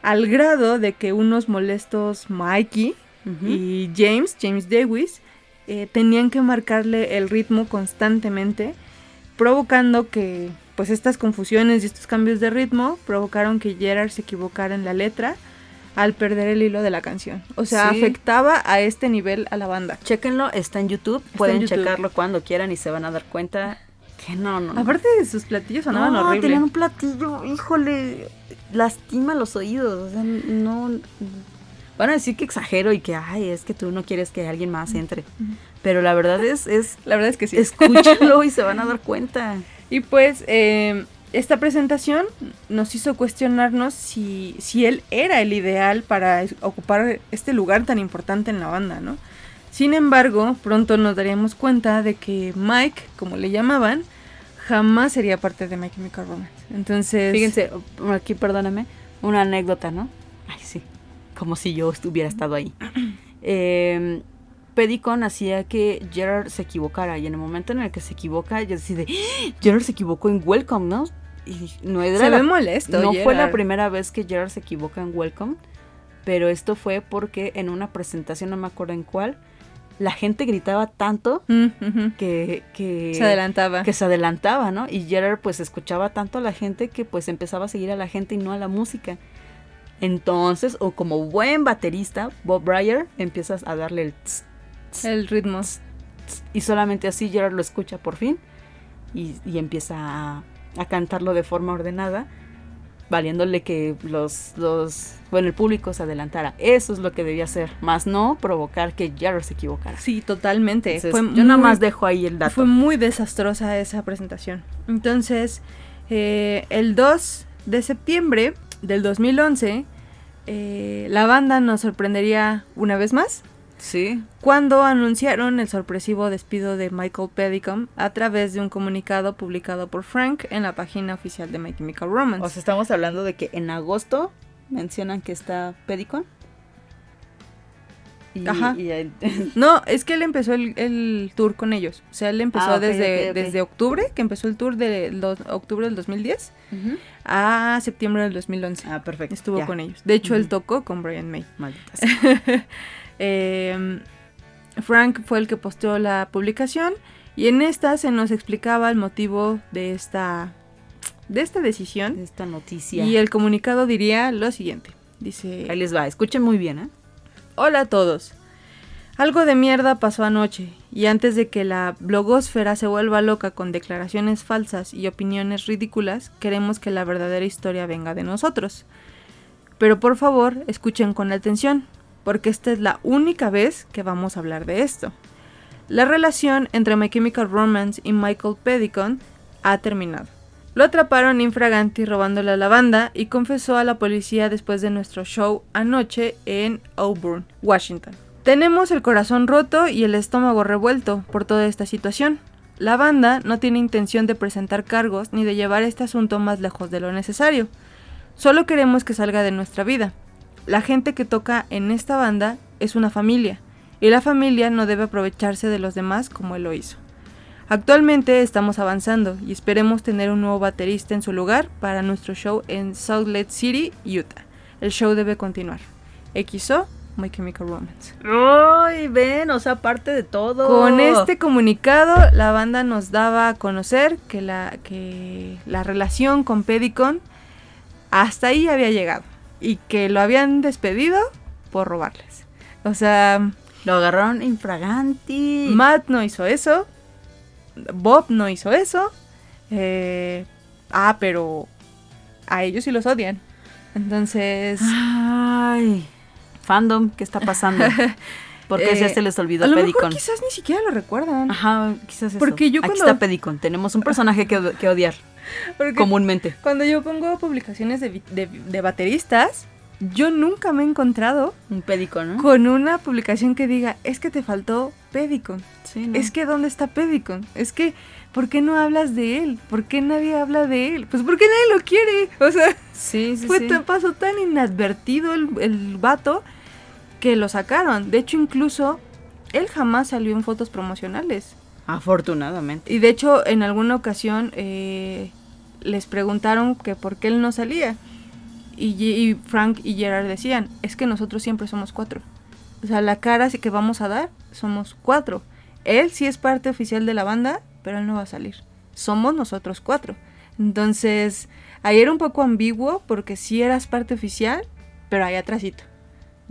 al grado de que unos molestos Mikey y James, James Davis, eh, tenían que marcarle el ritmo constantemente, provocando que pues estas confusiones y estos cambios de ritmo provocaron que Gerard se equivocara en la letra al perder el hilo de la canción. O sea, afectaba a este nivel a la banda. Chéquenlo, está en YouTube, pueden checarlo cuando quieran y se van a dar cuenta que no, no. Aparte de sus platillos sonaban no, horrible. tenían un platillo, híjole, lastima los oídos, o sea, no van a decir que exagero y que ay, es que tú no quieres que alguien más entre. Pero la verdad es es la verdad es que sí. Escúchenlo y se van a dar cuenta. Y pues eh, esta presentación nos hizo cuestionarnos si, si él era el ideal para ocupar este lugar tan importante en la banda, ¿no? Sin embargo, pronto nos daríamos cuenta de que Mike, como le llamaban, jamás sería parte de My Chemical Romance. Entonces... Fíjense, aquí perdóname, una anécdota, ¿no? Ay, sí, como si yo estuviera estado ahí. eh, Pedicon hacía que Gerard se equivocara y en el momento en el que se equivoca, yo decía, ¡Ah! Gerard se equivocó en Welcome, ¿no? Y no era se ve molesto. No fue la primera vez que Gerard se equivoca en Welcome. pero esto fue porque en una presentación, no me acuerdo en cuál, la gente gritaba tanto Mm, que, que Se adelantaba. que se adelantaba, ¿no? Y Gerard pues escuchaba tanto a la gente que pues empezaba a seguir a la gente y no a la música. Entonces, o como buen baterista, Bob Breyer, empiezas a darle el tss, tss, El ritmo. tss, y solamente así Gerard lo escucha por fin y, y empieza a, a cantarlo de forma ordenada, valiéndole que los, los, bueno, el público se adelantara. Eso es lo que debía hacer, más no provocar que Gerard se equivocara. Sí, totalmente. Entonces, fue yo nada más dejo ahí el dato. Fue muy desastrosa esa presentación. Entonces, eh, el 2 de septiembre del 2011, eh, la banda nos sorprendería una vez más Sí, cuando anunciaron el sorpresivo despido de Michael Pedicom a través de un comunicado publicado por Frank en la página oficial de My Chemical Romance. O sea, estamos hablando de que en agosto mencionan que está Pedicon. Y, Ajá. y el- no, es que él empezó el, el tour con ellos. O sea, él empezó Ah, desde, desde octubre, que empezó el tour de los- octubre del 2010, a septiembre del 2011. Ah, perfecto. Estuvo ya. con ellos. De hecho, él tocó con Brian May. Maldita sea. Eh, Frank fue el que posteó la publicación y en esta se nos explicaba el motivo de esta, de esta decisión. Esta noticia. Y el comunicado diría lo siguiente. Dice... Ahí les va, escuchen muy bien, ¿eh? Hola a todos. Algo de mierda pasó anoche, y antes de que la blogosfera se vuelva loca con declaraciones falsas y opiniones ridículas, queremos que la verdadera historia venga de nosotros. Pero por favor, escuchen con atención, porque esta es la única vez que vamos a hablar de esto. La relación entre My Chemical Romance y Michael Pedicon ha terminado. Lo atraparon infraganti robándole la banda y confesó a la policía después de nuestro show anoche en Auburn, Washington. Tenemos el corazón roto y el estómago revuelto por toda esta situación. La banda no tiene intención de presentar cargos ni de llevar este asunto más lejos de lo necesario. Solo queremos que salga de nuestra vida. La gente que toca en esta banda es una familia, y la familia no debe aprovecharse de los demás como él lo hizo. Actualmente estamos avanzando y esperemos tener un nuevo baterista en su lugar para nuestro show en Salt Lake City, Utah. El show debe continuar. XO, My Chemical Romance. ¡Ay, ven! O sea, aparte de todo. Con este comunicado, la banda nos daba a conocer que la, que la relación con Pedicon hasta ahí había llegado y que lo habían despedido por robarles. O sea, Lo agarraron infraganti. Matt no hizo eso, Bob no hizo eso. eh, ah, pero a ellos sí los odian. Entonces, Ay. Fandom, ¿qué está pasando? ¿Por qué Eh, ya se les olvidó a lo mejor Pedicon? quizás ni siquiera lo recuerdan. Ajá, quizás eso. Porque yo Aquí cuando- está Pedicon. Tenemos un personaje que odiar Porque comúnmente. cuando yo pongo publicaciones de, de- de bateristas, yo nunca me he encontrado Un Pedicon, ¿no? con una publicación que diga, es que te faltó Pedicon. Sí, ¿no? Es que ¿dónde está Pedicon? Es que, ¿por qué no hablas de él? ¿Por qué nadie habla de él? Pues porque nadie lo quiere. O sea, Sí, sí, fue sí. tan- pasó tan inadvertido el, el vato que lo sacaron. De hecho, incluso él jamás salió en fotos promocionales. Afortunadamente. Y de hecho, en alguna ocasión eh, les preguntaron que por qué él no salía. Y, Frank y Gerard decían, es que nosotros siempre somos cuatro. O sea, la cara que vamos a dar, somos cuatro. Él sí es parte oficial de la banda, pero él no va a salir. Somos nosotros cuatro. Entonces, ahí era un poco ambiguo porque sí eras parte oficial, pero ahí atrásito.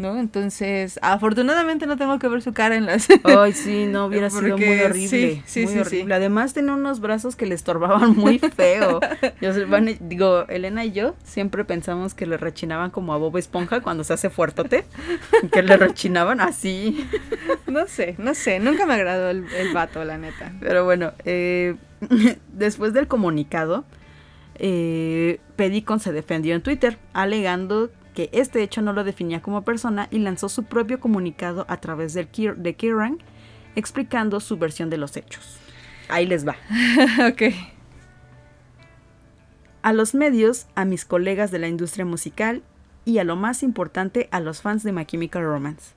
¿No? Entonces, afortunadamente no tengo que ver su cara en las... Ay, sí, no hubiera sido muy horrible. sí, sí, muy sí, horrible. Además tenía unos brazos que le estorbaban muy feo. Yo digo, Elena y yo siempre pensamos que le rechinaban como a Bob Esponja cuando se hace fuertote. que le rechinaban así. No sé, no sé, nunca me agradó el, el vato, la neta. Pero bueno, eh, después del comunicado, eh, Pedicon se defendió en Twitter, alegando que este hecho no lo definía como persona y lanzó su propio comunicado a través del Kir- de Kerrang, explicando su versión de los hechos. Ahí les va. ok. A los medios, a mis colegas de la industria musical y a lo más importante, a los fans de My Chemical Romance.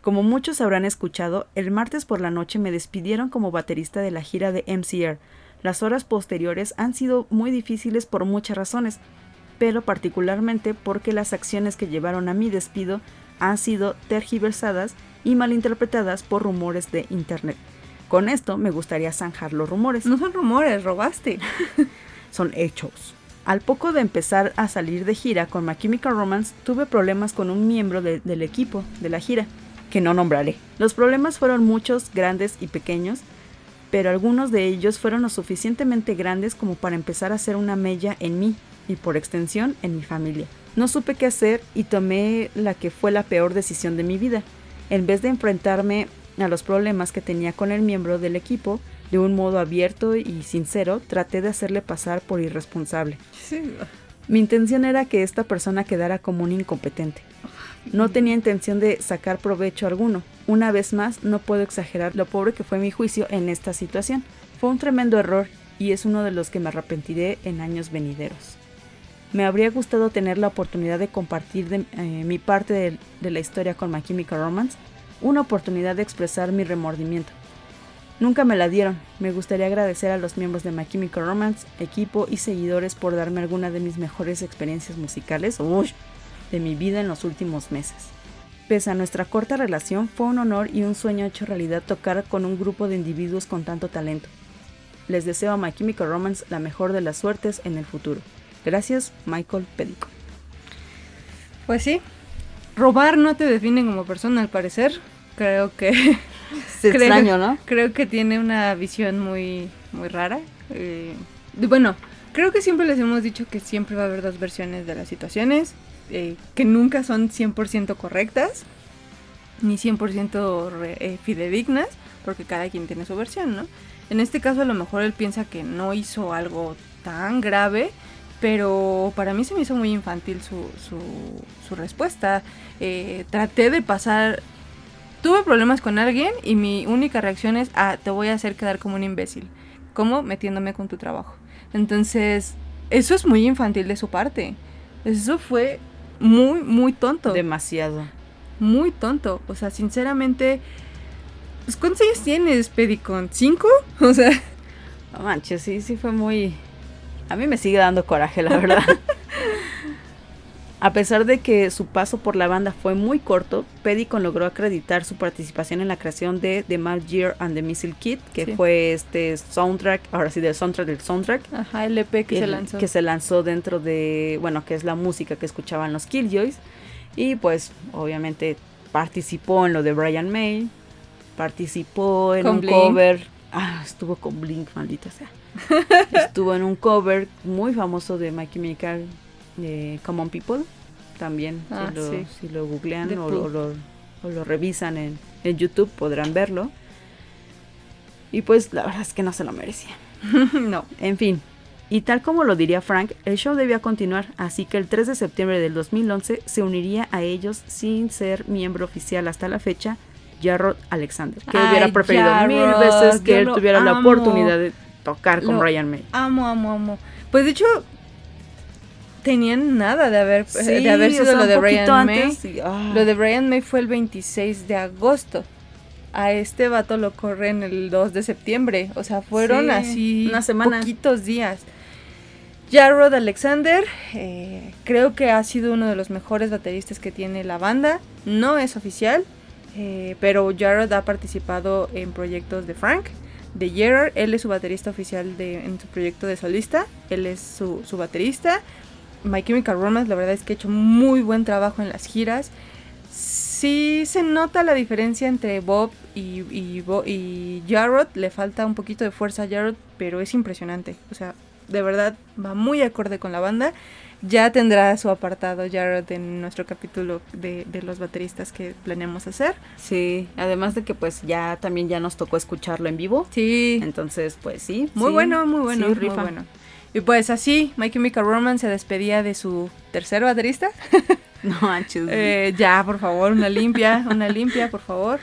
Como muchos habrán escuchado, el martes por la noche me despidieron como baterista de la gira de MCR. Las horas posteriores han sido muy difíciles por muchas razones. Pero particularmente porque las acciones que llevaron a mi despido han sido tergiversadas y malinterpretadas por rumores de Internet. Con esto me gustaría zanjar los rumores. No son rumores, robaste. son hechos. Al poco de empezar a salir de gira con My Chemical Romance, tuve problemas con un miembro del equipo de la gira, que no nombraré. Los problemas fueron muchos, grandes y pequeños, pero algunos de ellos fueron lo suficientemente grandes como para empezar a hacer una mella en mí y por extensión en mi familia. No supe qué hacer y tomé la que fue la peor decisión de mi vida. En vez de enfrentarme a los problemas que tenía con el miembro del equipo, de un modo abierto y sincero, traté de hacerle pasar por irresponsable. Mi intención era que esta persona quedara como un incompetente. No tenía intención de sacar provecho alguno. Una vez más, no puedo exagerar lo pobre que fue mi juicio en esta situación. Fue un tremendo error y es uno de los que me arrepentiré en años venideros. Me habría gustado tener la oportunidad de compartir eh, mi parte de, la historia con My Chemical Romance, una oportunidad de expresar mi remordimiento. Nunca me la dieron. Me gustaría agradecer a los miembros de My Chemical Romance, equipo y seguidores por darme alguna de mis mejores experiencias musicales de mi vida en los últimos meses. Pese a nuestra corta relación, fue un honor y un sueño hecho realidad tocar con un grupo de individuos con tanto talento. Les deseo a My Chemical Romance la mejor de las suertes en el futuro. Gracias, Michael Pedico. Pues sí, robar no te define como persona al parecer. Creo que... Es extraño, ¿no? Creo que tiene una visión muy, muy rara. Eh, bueno, creo que siempre les hemos dicho que siempre va a haber dos versiones de las situaciones, eh, que nunca son 100% correctas, ni 100% eh, fidedignas, porque cada quien tiene su versión, ¿no? En este caso a lo mejor él piensa que no hizo algo tan grave, pero para mí se me hizo muy infantil su, su, respuesta. Eh, traté de pasar... Tuve problemas con alguien y mi única reacción es, ah, te voy a hacer quedar como un imbécil. como Metiéndome con tu trabajo. Entonces, eso es muy infantil de su parte. Eso fue muy, muy tonto. Demasiado. Muy tonto. O sea, sinceramente... Pues, ¿Cuántos años tienes, Pedicon? ¿Cinco? O sea... No manches, sí, sí fue muy a mí me sigue dando coraje, la verdad. A pesar de que su paso por la banda fue muy corto, Pedicon logró acreditar su participación en la creación de The Mad Year and the Missile Kit, que fue este soundtrack, ahora sí, del soundtrack del soundtrack. Ajá, el EP que se lanzó. Que se lanzó dentro de, bueno, que es la música que escuchaban los Killjoys. Y pues, obviamente, participó en lo de Brian May, participó en un cover. Ah, estuvo con Blink, maldita sea. Estuvo en un cover muy famoso de My Chemical, de Common People. También, si, ah, lo, si, lo, googlean o, lo, revisan en, YouTube, podrán verlo. Y pues la verdad es que no se lo merecía. no. En fin. Y tal como lo diría Frank, el show debía continuar, así que el 3 de septiembre del 2011 se uniría a ellos sin ser miembro oficial hasta la fecha, Jarrod Alexander, que hubiera preferido mil veces que él tuviera la oportunidad de tocar con Brian May. Amo, amo, amo. Pues de hecho, tenían nada de haber, de haber sido lo de Brian May. Ah. Lo de Brian May fue el 26 de agosto. A este vato lo corren el 2 de septiembre. O sea, fueron así una semana. poquitos días. Jarrod Alexander, eh, creo que ha sido uno de los mejores bateristas que tiene la banda. No es oficial, eh, pero Jarrod ha participado en proyectos de Frank de Gerard. Él es su baterista oficial de, en su proyecto de solista. Él es su, su baterista. My Chemical Romance, la verdad es que ha hecho muy buen trabajo en las giras. Sí se nota la diferencia entre Bob y, y, y. Le falta un poquito de fuerza a Jarrod, pero es impresionante. O sea, de verdad va muy acorde con la banda ya tendrá su apartado Jared en nuestro capítulo de, los bateristas que planeamos hacer. Sí, además de que pues ya también ya nos tocó escucharlo en vivo. Sí. Entonces, pues sí. Muy bueno, muy bueno, muy bueno. Y pues así, Mikey Mika Roman se despedía de su tercer baterista. no manches. Eh, ya, por favor, una limpia, una limpia, por favor.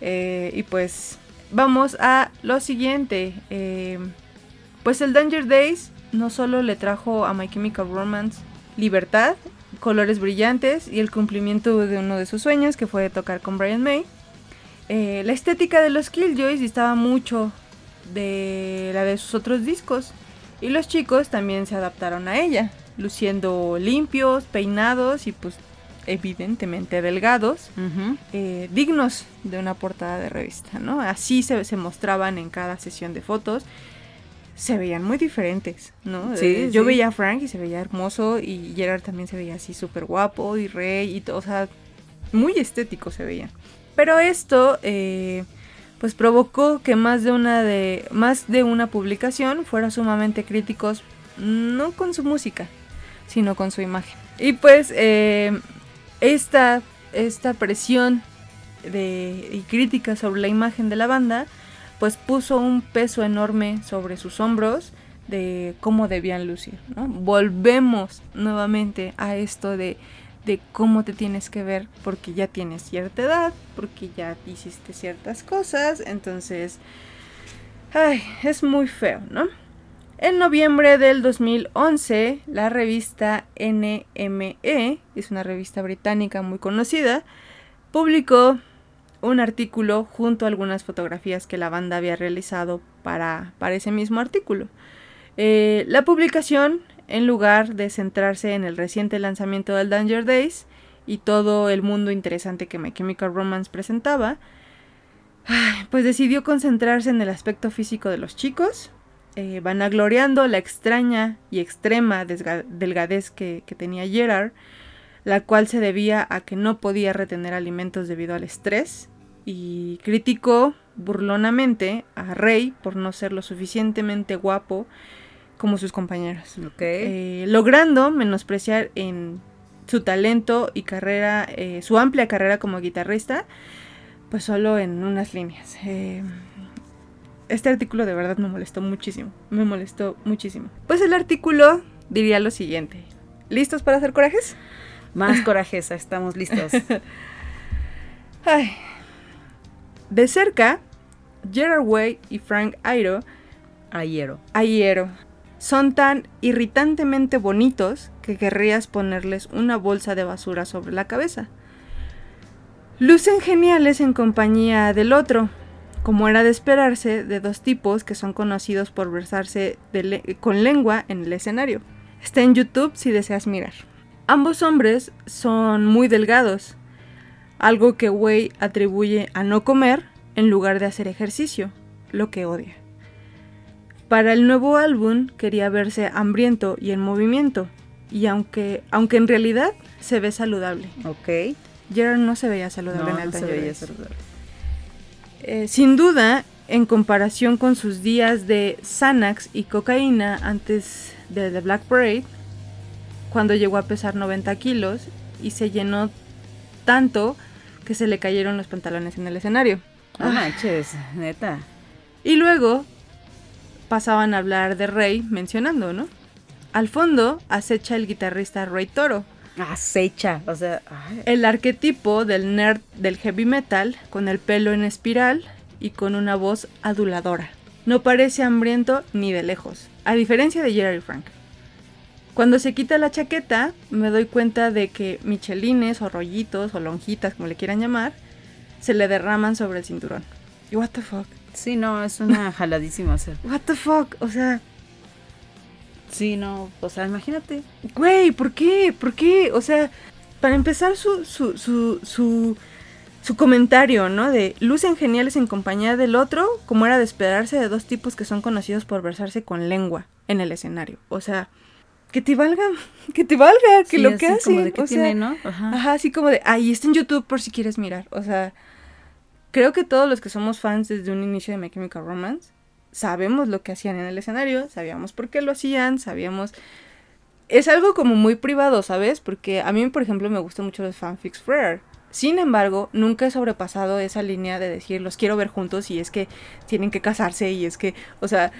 Eh, y pues vamos a lo siguiente. Eh, pues el Danger Days no solo le trajo a My Chemical Romance libertad, colores brillantes y el cumplimiento de uno de sus sueños, que fue tocar con Brian May. Eh, la estética de los Killjoys distaba mucho de la de sus otros discos y los chicos también se adaptaron a ella. luciendo limpios, peinados y pues evidentemente delgados, eh, dignos de una portada de revista, ¿no? Así se, se mostraban en cada sesión de fotos. Se veían muy diferentes, ¿no? Sí, Eh, yo sí. veía a Frank y se veía hermoso y Gerard también se veía así súper guapo y rey y todo, o sea, muy estético se veía. Pero esto, eh, pues provocó que más de una de más de una publicación fuera sumamente críticos, no con su música, sino con su imagen. Y pues eh, esta, esta presión de, y crítica sobre la imagen de la banda, pues puso un peso enorme sobre sus hombros de cómo debían lucir. Volvemos nuevamente a esto de, de cómo te tienes que ver porque ya tienes cierta edad, porque ya hiciste ciertas cosas, entonces, ay, es muy feo, ¿no? En noviembre del 2011, la revista NME, es una revista británica muy conocida, publicó un artículo junto a algunas fotografías que la banda había realizado para, para ese mismo artículo. Eh, la publicación, en lugar de centrarse en el reciente lanzamiento del Danger Days y todo el mundo interesante que My Chemical Romance presentaba, pues decidió concentrarse en el aspecto físico de los chicos, eh, vanagloriando la extraña y extrema delgadez que, que tenía Gerard, la cual se debía a que no podía retener alimentos debido al estrés, y criticó burlonamente a Rey por no ser lo suficientemente guapo como sus compañeros, Ok. eh, logrando menospreciar en su talento y carrera, eh, su amplia carrera como guitarrista, pues solo en unas líneas. Eh, este artículo de verdad me molestó muchísimo, me molestó muchísimo. Pues el artículo diría lo siguiente. ¿Listos para hacer corajes? Más corajeza, estamos listos. Ay. De cerca, Gerard Way y Frank Airo, Ayero. Aiero, son tan irritantemente bonitos que querrías ponerles una bolsa de basura sobre la cabeza. Lucen geniales en compañía del otro, como era de esperarse de dos tipos que son conocidos por versarse le- con lengua en el escenario. Está en YouTube si deseas mirar. Ambos hombres son muy delgados, algo que Way atribuye a no comer en lugar de hacer ejercicio, lo que odia. Para el nuevo álbum quería verse hambriento y en movimiento, y aunque, aunque en realidad se ve saludable. Ok. Gerard no se veía saludable No, en el no se veía saludable. Eh, sin duda, en comparación con sus días de Xanax y cocaína antes de The Black Parade, cuando llegó a pesar 90 kilos y se llenó tanto que se le cayeron los pantalones en el escenario. No manches, neta. Y luego pasaban a hablar de Rey mencionando, ¿no? Al fondo acecha el guitarrista Ray Toro, Acecha, o sea, ay, el arquetipo del nerd del heavy metal, con el pelo en espiral y con una voz aduladora. No parece hambriento ni de lejos, a diferencia de Jerry Frank. Cuando se quita la chaqueta, me doy cuenta de que michelines o rollitos o lonjitas, como le quieran llamar, se le derraman sobre el cinturón. Y what the fuck? sí, no, es una jaladísima, o sea, What the fuck? O sea, sí, no, o sea, imagínate. Güey, ¿por qué? ¿Por qué? O sea, para empezar su, su, su, su, su comentario, ¿no? De lucen geniales en compañía del otro, como era de esperarse de dos tipos que son conocidos por versarse con lengua en el escenario. O sea, que te valga, que te valga, que Sí, lo que como hacen. de que o sea, tiene, ¿no? Ajá. Ajá, así como de, ahí está en YouTube por si quieres mirar. O sea, creo que todos los que somos fans desde un inicio de My Chemical Romance sabemos lo que hacían en el escenario, sabíamos por qué lo hacían, sabíamos... Es algo como muy privado, ¿sabes? Porque a mí, por ejemplo, me gustan mucho los fanfics Frere. Sin embargo, nunca he sobrepasado esa línea de decir los quiero ver juntos y es que tienen que casarse y es que, o sea,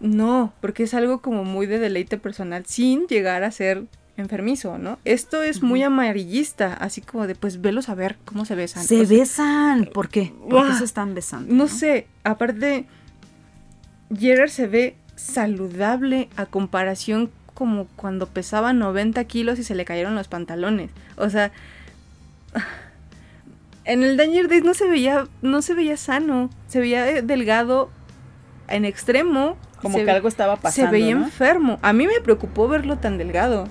no, porque es algo como muy de deleite personal sin llegar a ser enfermizo, ¿no? Esto es muy amarillista, así como de pues velos a ver cómo se besan. Se O sea, besan. ¿Por qué? ¿Por qué se están besando? No sé, aparte, Gerard se ve saludable a comparación como cuando pesaba 90 kilos y se le cayeron los pantalones. O sea, en el Danger Days no se veía, no se veía sano, se veía eh, delgado en extremo Como se que algo estaba pasando. se veía ¿no? enfermo. A mí me preocupó verlo tan delgado.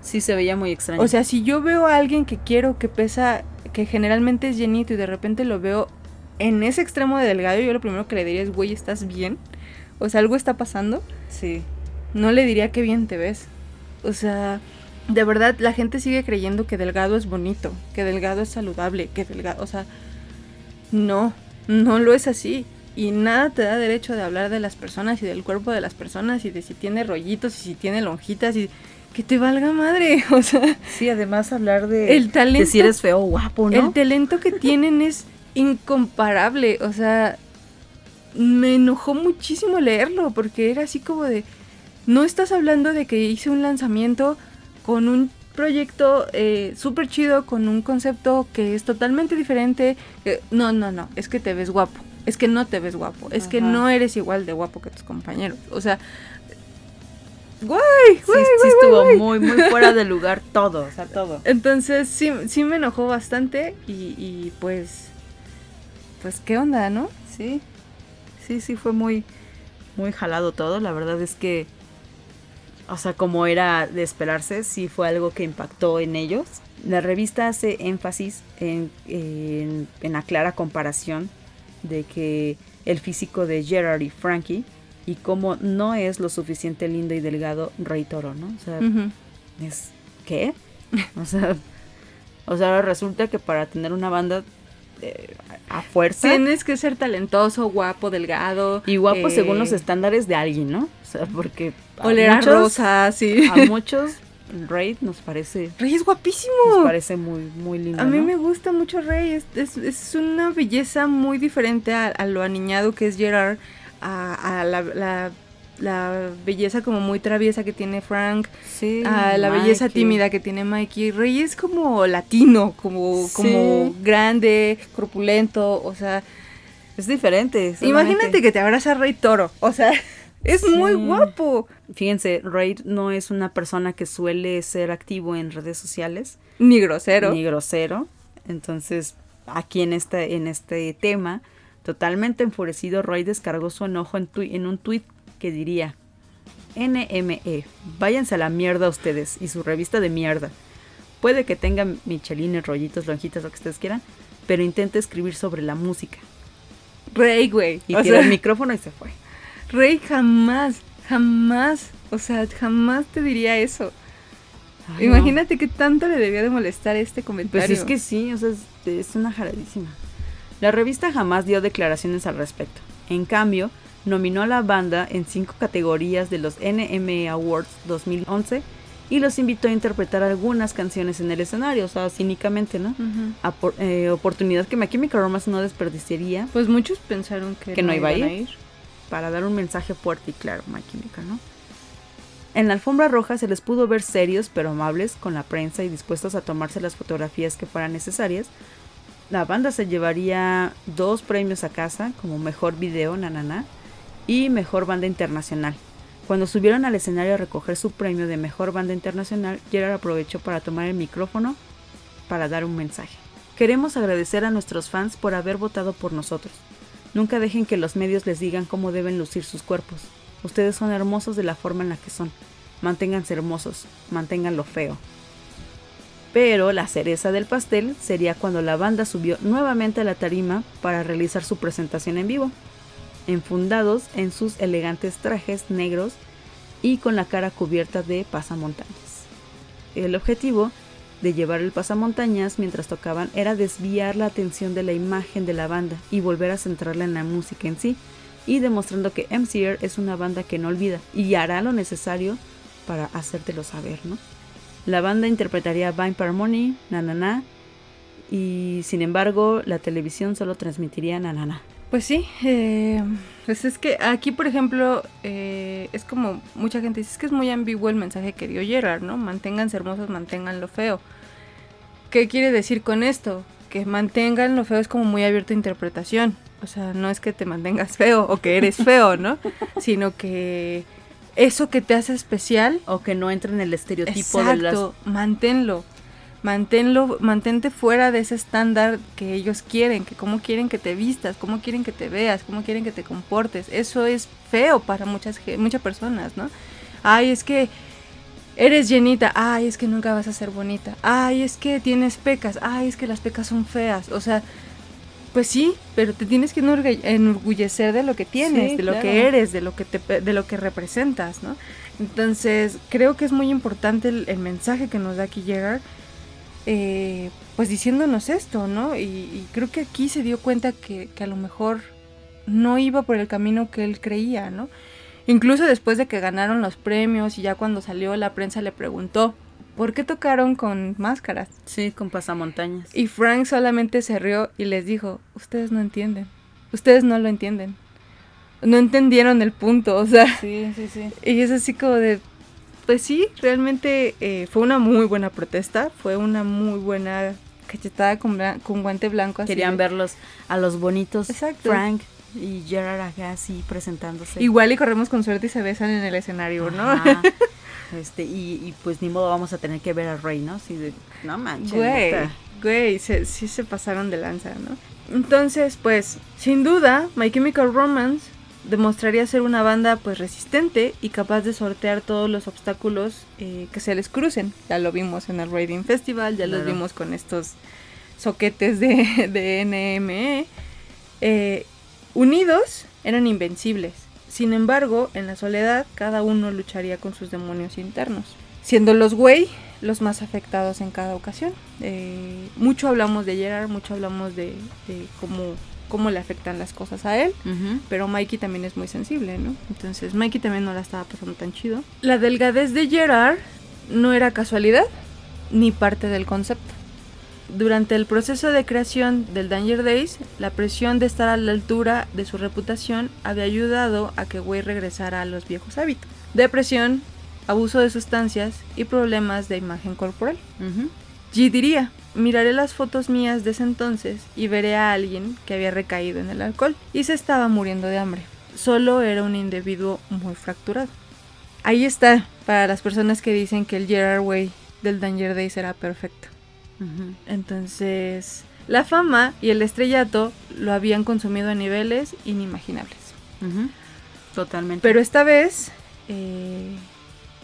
Sí, se veía muy extraño. O sea, si yo veo a alguien que quiero que pesa, que generalmente es llenito y de repente lo veo en ese extremo de delgado, yo lo primero que le diría es, güey, ¿estás bien? O sea, algo está pasando. sí. No le diría que bien te ves. O sea, de verdad la gente sigue creyendo que delgado es bonito, que delgado es saludable, que delgado, o sea, no, no lo es así. Y nada te da derecho de hablar de las personas y del cuerpo de las personas y de si tiene rollitos y si tiene lonjitas y que te valga madre. O sea, Sí, además hablar de, el talento, de si eres feo o guapo, ¿no? el talento que tienen es incomparable. O sea, me enojó muchísimo leerlo porque era así como de, no estás hablando de que hice un lanzamiento con un proyecto eh, súper chido, con un concepto que es totalmente diferente. eh, no, no, no, es que te ves guapo. Es que no te ves guapo. Es que no eres igual de guapo que tus compañeros. O sea, güey, sí, sí estuvo muy, muy fuera de lugar todo, o sea, todo. entonces sí, sí me enojó bastante y, y pues, pues qué onda, ¿no? Sí, sí, sí, fue muy, muy jalado todo. La verdad es que, o sea, como era de esperarse, sí fue algo que impactó en ellos. La revista hace énfasis en, en, en la clara comparación de que el físico de Gerard y Frankie y cómo no es lo suficiente lindo y delgado Rey Toro, ¿no? O sea, es ¿qué? O sea, o sea, ahora resulta que para tener una banda eh, a fuerza Tienes que ser talentoso, guapo, delgado. y guapo eh, según los estándares de alguien, ¿no? O sea, porque a Oler a sí. a muchos Raid nos parece Rey es nos guapísimo. parece muy muy lindo, A mí ¿no? me gusta mucho Rey. Es, es- es una belleza muy diferente a, a lo aniñado que es Gerard, a, a la, la- la belleza como muy traviesa que tiene Frank, sí, a la belleza tímida que tiene Mikey. Rey es como latino, como, Sí. como grande, corpulento, o sea, es diferente. imagínate que te abraza Rey Toro, o sea, es Sí. muy guapo. Fíjense, Raid no es una persona que suele ser activo en redes sociales. Ni grosero. ni grosero. Entonces, aquí en este, en este tema, totalmente enfurecido, Roy descargó su enojo en, un tuit que diría, NME, váyanse a la mierda ustedes y su revista de mierda. Puede que tenga michelines, rollitos, lonjitas, lo que ustedes quieran, pero intente escribir sobre la música. Rey, güey. Y tiró sea, el micrófono y se fue. Rey jamás, jamás, o sea, jamás te diría eso. Ay, no. Imagínate que tanto le debía de molestar este comentario. Pues es que sí, o sea, es, es una jaladísima. La revista jamás dio declaraciones al respecto. En cambio, nominó a la banda en cinco categorías de los NME Awards 2011 y los invitó a interpretar algunas canciones en el escenario, o sea, cínicamente, ¿no? Ujú. Apor- eh, oportunidad que My Chemical Romance no desperdiciaría Pues muchos pensaron que, Que no iba a iban ir. Para dar un mensaje fuerte y claro, My ¿no? En la alfombra roja se les pudo ver serios pero amables con la prensa y dispuestos a tomarse las fotografías que fueran necesarias. La banda se llevaría dos premios a casa como mejor video, nanana, y mejor banda internacional. Cuando subieron al escenario a recoger su premio de mejor banda internacional, Gerard aprovechó para tomar el micrófono para dar un mensaje. Queremos agradecer a nuestros fans por haber votado por nosotros. Nunca dejen que los medios les digan cómo deben lucir sus cuerpos. Ustedes son hermosos de la forma en la que son. Manténganse hermosos, manténganlo feo. Pero la cereza del pastel sería cuando la banda subió nuevamente a la tarima para realizar su presentación en vivo, enfundados en sus elegantes trajes negros y con la cara cubierta de pasamontañas. El objetivo de llevar el pasamontañas mientras tocaban era desviar la atención de la imagen de la banda y volver a centrarla en la música en sí, y demostrando que MCR es una banda que no olvida y hará lo necesario para hacértelo saber, ¿no? La banda interpretaría Vampire Money, Na Na Na, y sin embargo la televisión solo transmitiría Na Na Na. Pues sí, eh, pues es que aquí, por ejemplo, eh, es como mucha gente dice, es que es muy ambiguo el mensaje que dio Gerard, ¿no? Manténganse hermosos, mantengan lo feo. ¿Qué quiere decir con esto? Que mantengan lo feo es como muy abierto a interpretación. O sea, no es que te mantengas feo o que eres feo, ¿no? Sino que eso que te hace especial O que no entre en el estereotipo de las... Exacto, manténlo. Manténlo, mantente fuera de ese estándar que ellos quieren, que cómo quieren que te vistas, cómo quieren que te veas, cómo quieren que te comportes. Eso es feo para muchas, muchas personas, ¿no? Ay, es que eres llenita, ay, es que nunca vas a ser bonita, ay, es que tienes pecas, ay, es que las pecas son feas, o sea, pues sí, pero te tienes que enorgullecer de lo que tienes, de lo que eres, de lo que te, de lo que representas, ¿no? Entonces, creo que es muy importante el, mensaje que nos da aquí Gerard, eh, pues diciéndonos esto, ¿no? Y, creo que aquí se dio cuenta que, que, a lo mejor no iba por el camino que él creía, ¿no? Incluso después de que ganaron los premios y ya cuando salió la prensa le preguntó, ¿por qué tocaron con máscaras? Sí, con pasamontañas. Y Frank solamente se rió y les dijo, ustedes no entienden, ustedes no lo entienden no entendieron el punto, o sea. Sí, sí, sí. Y es así como de, pues sí, realmente eh, fue una muy buena protesta, fue una muy buena cachetada con, con guante blanco. Querían verlos a los bonitos Frank y Gerard Agassi presentándose. Igual y corremos con suerte y se besan en el escenario, ¿no? Este, y, pues ni modo vamos a tener que ver a Rey, ¿no? Sí, de, no manches. Güey, güey, sí se pasaron de lanza, ¿no? Entonces, pues, sin duda, My Chemical Romance demostraría ser una banda pues resistente y capaz de sortear todos los obstáculos eh, que se les crucen. Ya lo vimos en el Raiding Festival, ya lo vimos con estos soquetes de, de NME. Eh, unidos eran invencibles. Sin embargo, en la soledad cada uno lucharía con sus demonios internos. Siendo los güey los más afectados en cada ocasión. Eh, mucho hablamos de Gerard, mucho hablamos de, de cómo cómo le afectan las cosas a él, pero Mikey también es muy sensible, ¿no? Entonces Mikey también no la estaba pasando tan chido. La delgadez de Gerard no era casualidad ni parte del concepto. Durante el proceso de creación del Danger Days, la presión de estar a la altura de su reputación había ayudado a que Way regresara a los viejos hábitos. Depresión, abuso de sustancias y problemas de imagen corporal. G diría, miraré las fotos mías de ese entonces y veré a alguien que había recaído en el alcohol y se estaba muriendo de hambre. Solo era un individuo muy fracturado. Ahí está, para las personas que dicen que el Gerard Way del Danger Days era perfecto. Entonces, la fama y el estrellato lo habían consumido a niveles inimaginables. Totalmente. Pero esta vez, eh,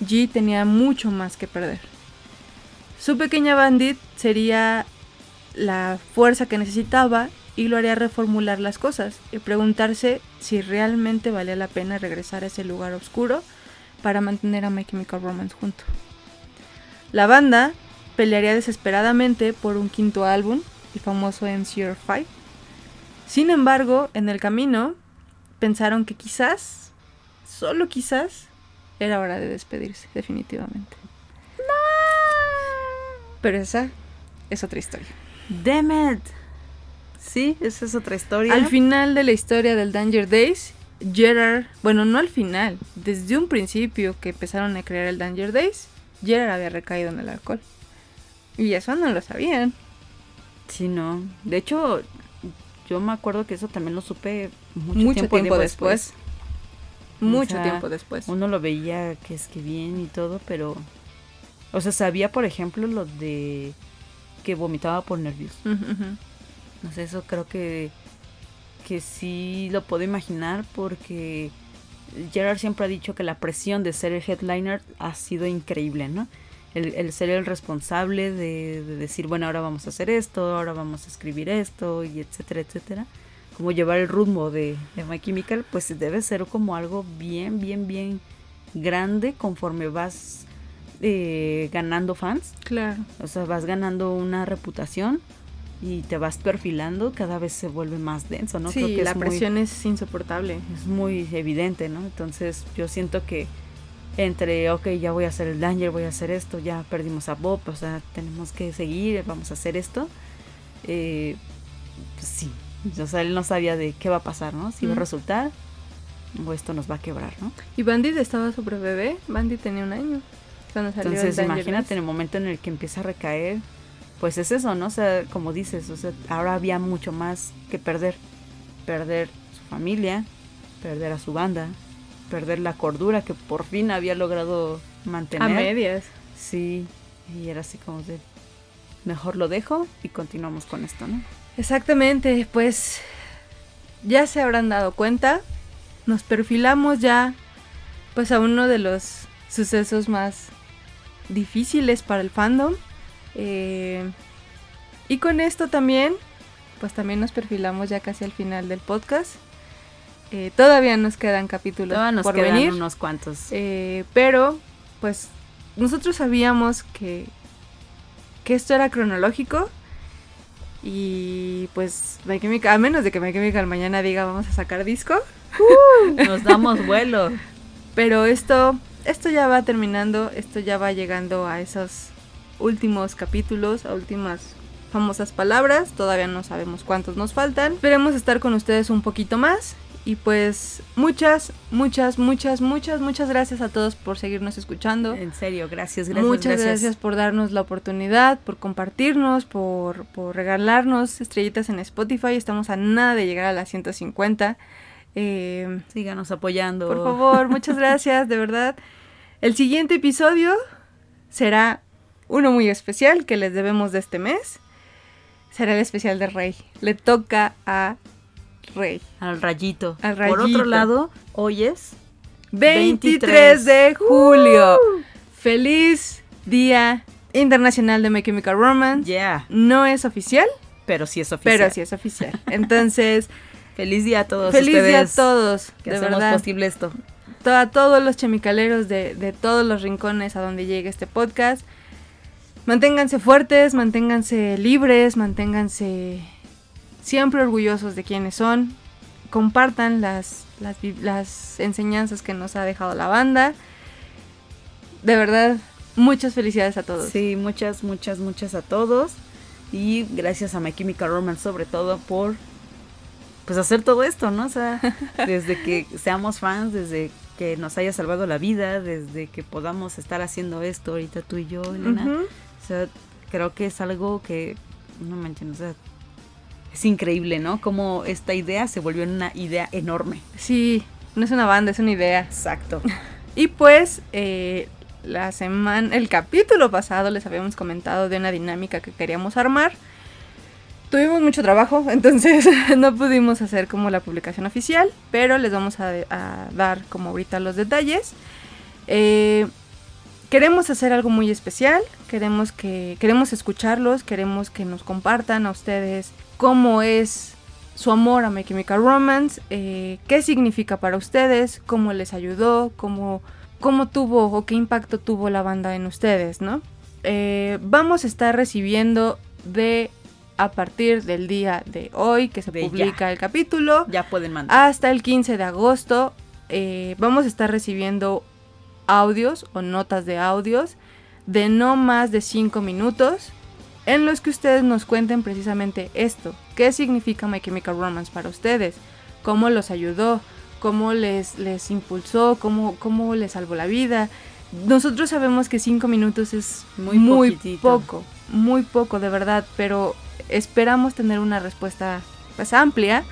G tenía mucho más que perder. Su pequeña bandit sería la fuerza que necesitaba y lo haría reformular las cosas y preguntarse si realmente valía la pena regresar a ese lugar oscuro para mantener a My Chemical Romance junto. La banda pelearía desesperadamente por un quinto álbum, el famoso MCR 5. Sin embargo, en el camino pensaron que quizás, solo quizás, era hora de despedirse definitivamente. Pero esa es otra historia. Damn it. Sí, esa es otra historia. Al final de la historia del Danger Days, Gerard, bueno, no al final, desde un principio que empezaron a crear el Danger Days, Gerard había recaído en el alcohol. Y eso no lo sabían. Sí, no. De hecho, yo me acuerdo que eso también lo supe mucho, tiempo, después. Mucho tiempo después. Uno lo veía que es que bien y todo, pero o sea, sabía, por ejemplo, lo de que vomitaba por nervios. No sé, eso creo que, que sí lo puedo imaginar porque Gerard siempre ha dicho que la presión de ser el headliner ha sido increíble, ¿no? El, ser el responsable de, decir, bueno, ahora vamos a hacer esto, ahora vamos a escribir esto, y etcétera, etcétera. Como llevar el ritmo de, de My Chemical, pues debe ser como algo bien, bien, bien grande conforme vas eh, ganando fans. Claro. O sea, vas ganando una reputación y te vas perfilando, cada vez se vuelve más denso, ¿no? Sí, Creo que la presión es insoportable. Es muy evidente, ¿no? Entonces yo siento que entre, ok, ya voy a hacer el Danger, voy a hacer esto, ya perdimos a Bob, o sea, tenemos que seguir, vamos a hacer esto. Eh, pues sí, o sea, él no sabía de qué va a pasar, ¿no? Si va a resultar o esto nos va a quebrar, ¿no? Y Bandit estaba sobre bebé, Bandit tenía un año. Entonces, imagínate en el momento en el que empieza a recaer, pues es eso, ¿no? O sea, como dices, o sea, ahora había mucho más que perder. Perder su familia, perder a su banda, perder la cordura que por fin había logrado mantener. A medias. Sí, y era así como de... mejor lo dejo y continuamos con esto, ¿no? Exactamente, pues ya se habrán dado cuenta, nos perfilamos ya pues a uno de los sucesos más difíciles para el fandom. Eh, y con esto también, pues también nos perfilamos ya casi al final del podcast. Eh, todavía nos quedan capítulos todavía nos por quedan venir. unos cuantos. Eh, pero, pues, nosotros sabíamos que, que esto era cronológico. Y pues, My Chemical- a menos de que My Chemical mañana diga vamos a sacar disco. Nos damos vuelo. Pero esto, esto ya va terminando, esto ya va llegando a esos últimos capítulos, a últimas famosas palabras. Todavía no sabemos cuántos nos faltan. Esperemos estar con ustedes un poquito más. Y pues muchas, muchas, muchas, muchas, muchas gracias a todos por seguirnos escuchando. En serio, gracias, gracias. Muchas gracias. por darnos la oportunidad, por compartirnos, por, por regalarnos estrellitas en Spotify. Estamos a nada de llegar a las 150. Eh, Síganos apoyando. por favor, muchas gracias, de verdad. El siguiente episodio será uno muy especial que les debemos de este mes. Será el especial de Rey. Le toca a Rey. Al rayito. Al Por rayito. otro lado, hoy es 23 de julio. Feliz Día Internacional de My Chemical Romance. Yeah, No es oficial, pero sí es oficial. pero sí es oficial. Entonces, Feliz día a todos feliz ustedes día a todos. que de hacemos verdad. posible esto. to- a todos los chemicaleros de, de todos los rincones a donde llegue este podcast. Manténganse fuertes, manténganse libres, manténganse siempre orgullosos de quienes son. Compartan las, las, las enseñanzas que nos ha dejado la banda. De verdad, muchas felicidades a todos. Sí, muchas, muchas, muchas a todos. Y gracias a My Chemical Romance sobre todo por pues hacer todo esto, ¿no? O sea, desde que seamos fans, desde que nos haya salvado la vida, desde que podamos estar haciendo esto ahorita tú y yo, Elena. O sea, creo que es algo que, no manches, o sea, es increíble, ¿no? Como esta idea se volvió una idea enorme. Sí, no es una banda, es una idea. Exacto. Y pues, eh, la semana, el capítulo pasado les habíamos comentado de una dinámica que queríamos armar. Tuvimos mucho trabajo, entonces no pudimos hacer como la publicación oficial, pero les vamos a, dar como ahorita los detalles. Eh, queremos hacer algo muy especial, queremos que queremos escucharlos, queremos que nos compartan a ustedes cómo es su amor a My Chemical Romance, eh, qué significa para ustedes, cómo les ayudó, cómo, cómo tuvo o qué impacto tuvo la banda en ustedes, ¿no? Eh, vamos a estar recibiendo de a partir del día de hoy que se De ya. publica el capítulo Ya pueden mandar. hasta el 15 de agosto eh, vamos a estar recibiendo audios o notas de audios de no más de 5 minutos en los que ustedes nos cuenten precisamente esto. ¿Qué significa My Chemical Romance para ustedes? ¿Cómo los ayudó? ¿Cómo les, les impulsó? ¿Cómo, ¿Cómo les salvó la vida? Nosotros sabemos que 5 minutos es Muy muy, poquitito. poco, muy poco de verdad, pero esperamos tener una respuesta pues amplia.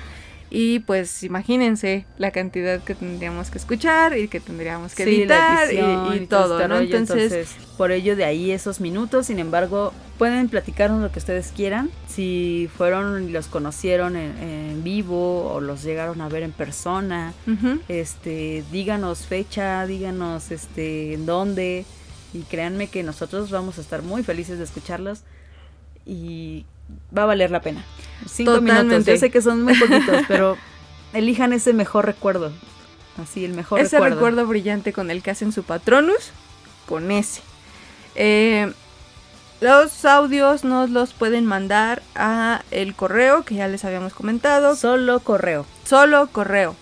Y pues imagínense la cantidad que tendríamos que escuchar y que tendríamos que Sí, editar y- edición y, y todo, este ¿no? rollo, Entonces, por ello de ahí esos minutos, sin embargo, pueden platicarnos lo que ustedes quieran, si fueron y los conocieron en, en vivo o los llegaron a ver en persona, este, díganos fecha, díganos este en dónde. Y créanme que nosotros vamos a estar muy felices de escucharlos. Y va a valer la pena. Cinco minutos, Totalmente. yo sé que son muy poquitos, pero elijan ese mejor recuerdo. Así, el mejor ese recuerdo. recuerdo brillante con el que hacen su patronus, con ese. Eh, los audios nos los pueden mandar a el correo que ya les habíamos comentado, Solo correo. solo correo.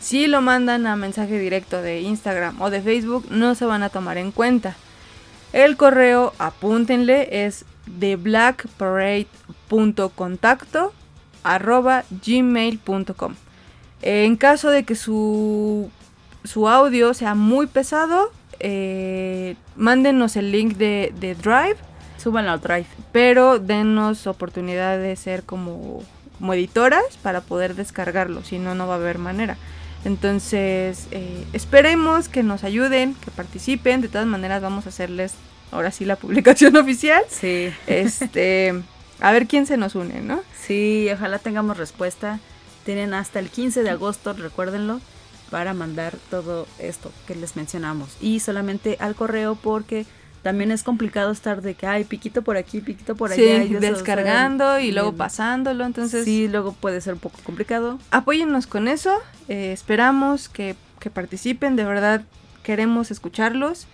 Si lo mandan a mensaje directo de Instagram o de Facebook, no se van a tomar en cuenta. El correo, apúntenle, es de blackparade.contacto arroba gmail.com. En caso de que su, su audio sea muy pesado, eh, mándenos el link de, de Drive Súbanlo al Drive. pero denos oportunidad de ser como, como editoras para poder descargarlo, si no, no va a haber manera. Entonces, eh, esperemos que nos ayuden, que participen, de todas maneras vamos a hacerles ahora sí la publicación oficial. Sí. Este, a ver quién se nos une, ¿no? Sí, ojalá tengamos respuesta. Tienen hasta el 15 de agosto, recuérdenlo, para mandar todo esto que les mencionamos. Y solamente al correo porque también es complicado estar de que hay piquito por aquí, piquito por allá. Sí, descargando y luego pasándolo, entonces... Sí, luego puede ser un poco complicado. Apóyennos con eso, eh, esperamos que, que participen, de verdad queremos escucharlos.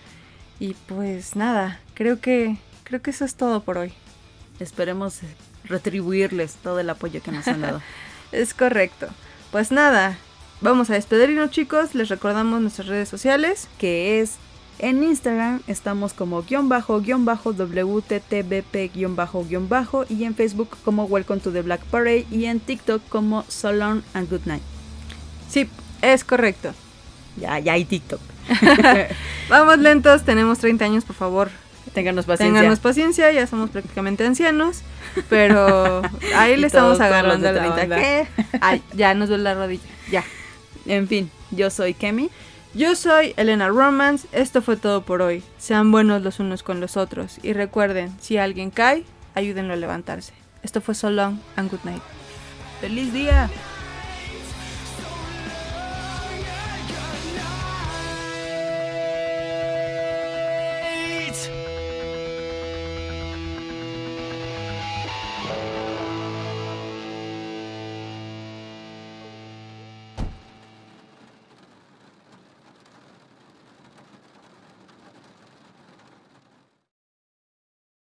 Y pues nada, creo que, creo que eso es todo por hoy. Esperemos retribuirles todo el apoyo que nos han dado. es correcto. Pues nada, vamos a despedirnos chicos, les recordamos nuestras redes sociales. Que es en Instagram estamos como guion bajo guion bajo WTTBP guion bajo guion bajo y en Facebook como Welcome to the Black Parade y en TikTok como So Long and Good Night. Sí, es correcto. Ya, ya hay TikTok. Vamos lentos, tenemos 30 años, por favor. Ténganos paciencia. Ténganos paciencia, ya somos prácticamente ancianos, pero ahí le estamos agarrando el 30. ¿Qué? Ay, ya nos duele la rodilla, ya. En fin, yo soy Kemi. Yo soy Elena Romance, esto fue todo por hoy. Sean buenos los unos con los otros y recuerden, si alguien cae, ayúdenlo a levantarse. Esto fue So Long and Good Night. ¡Feliz día!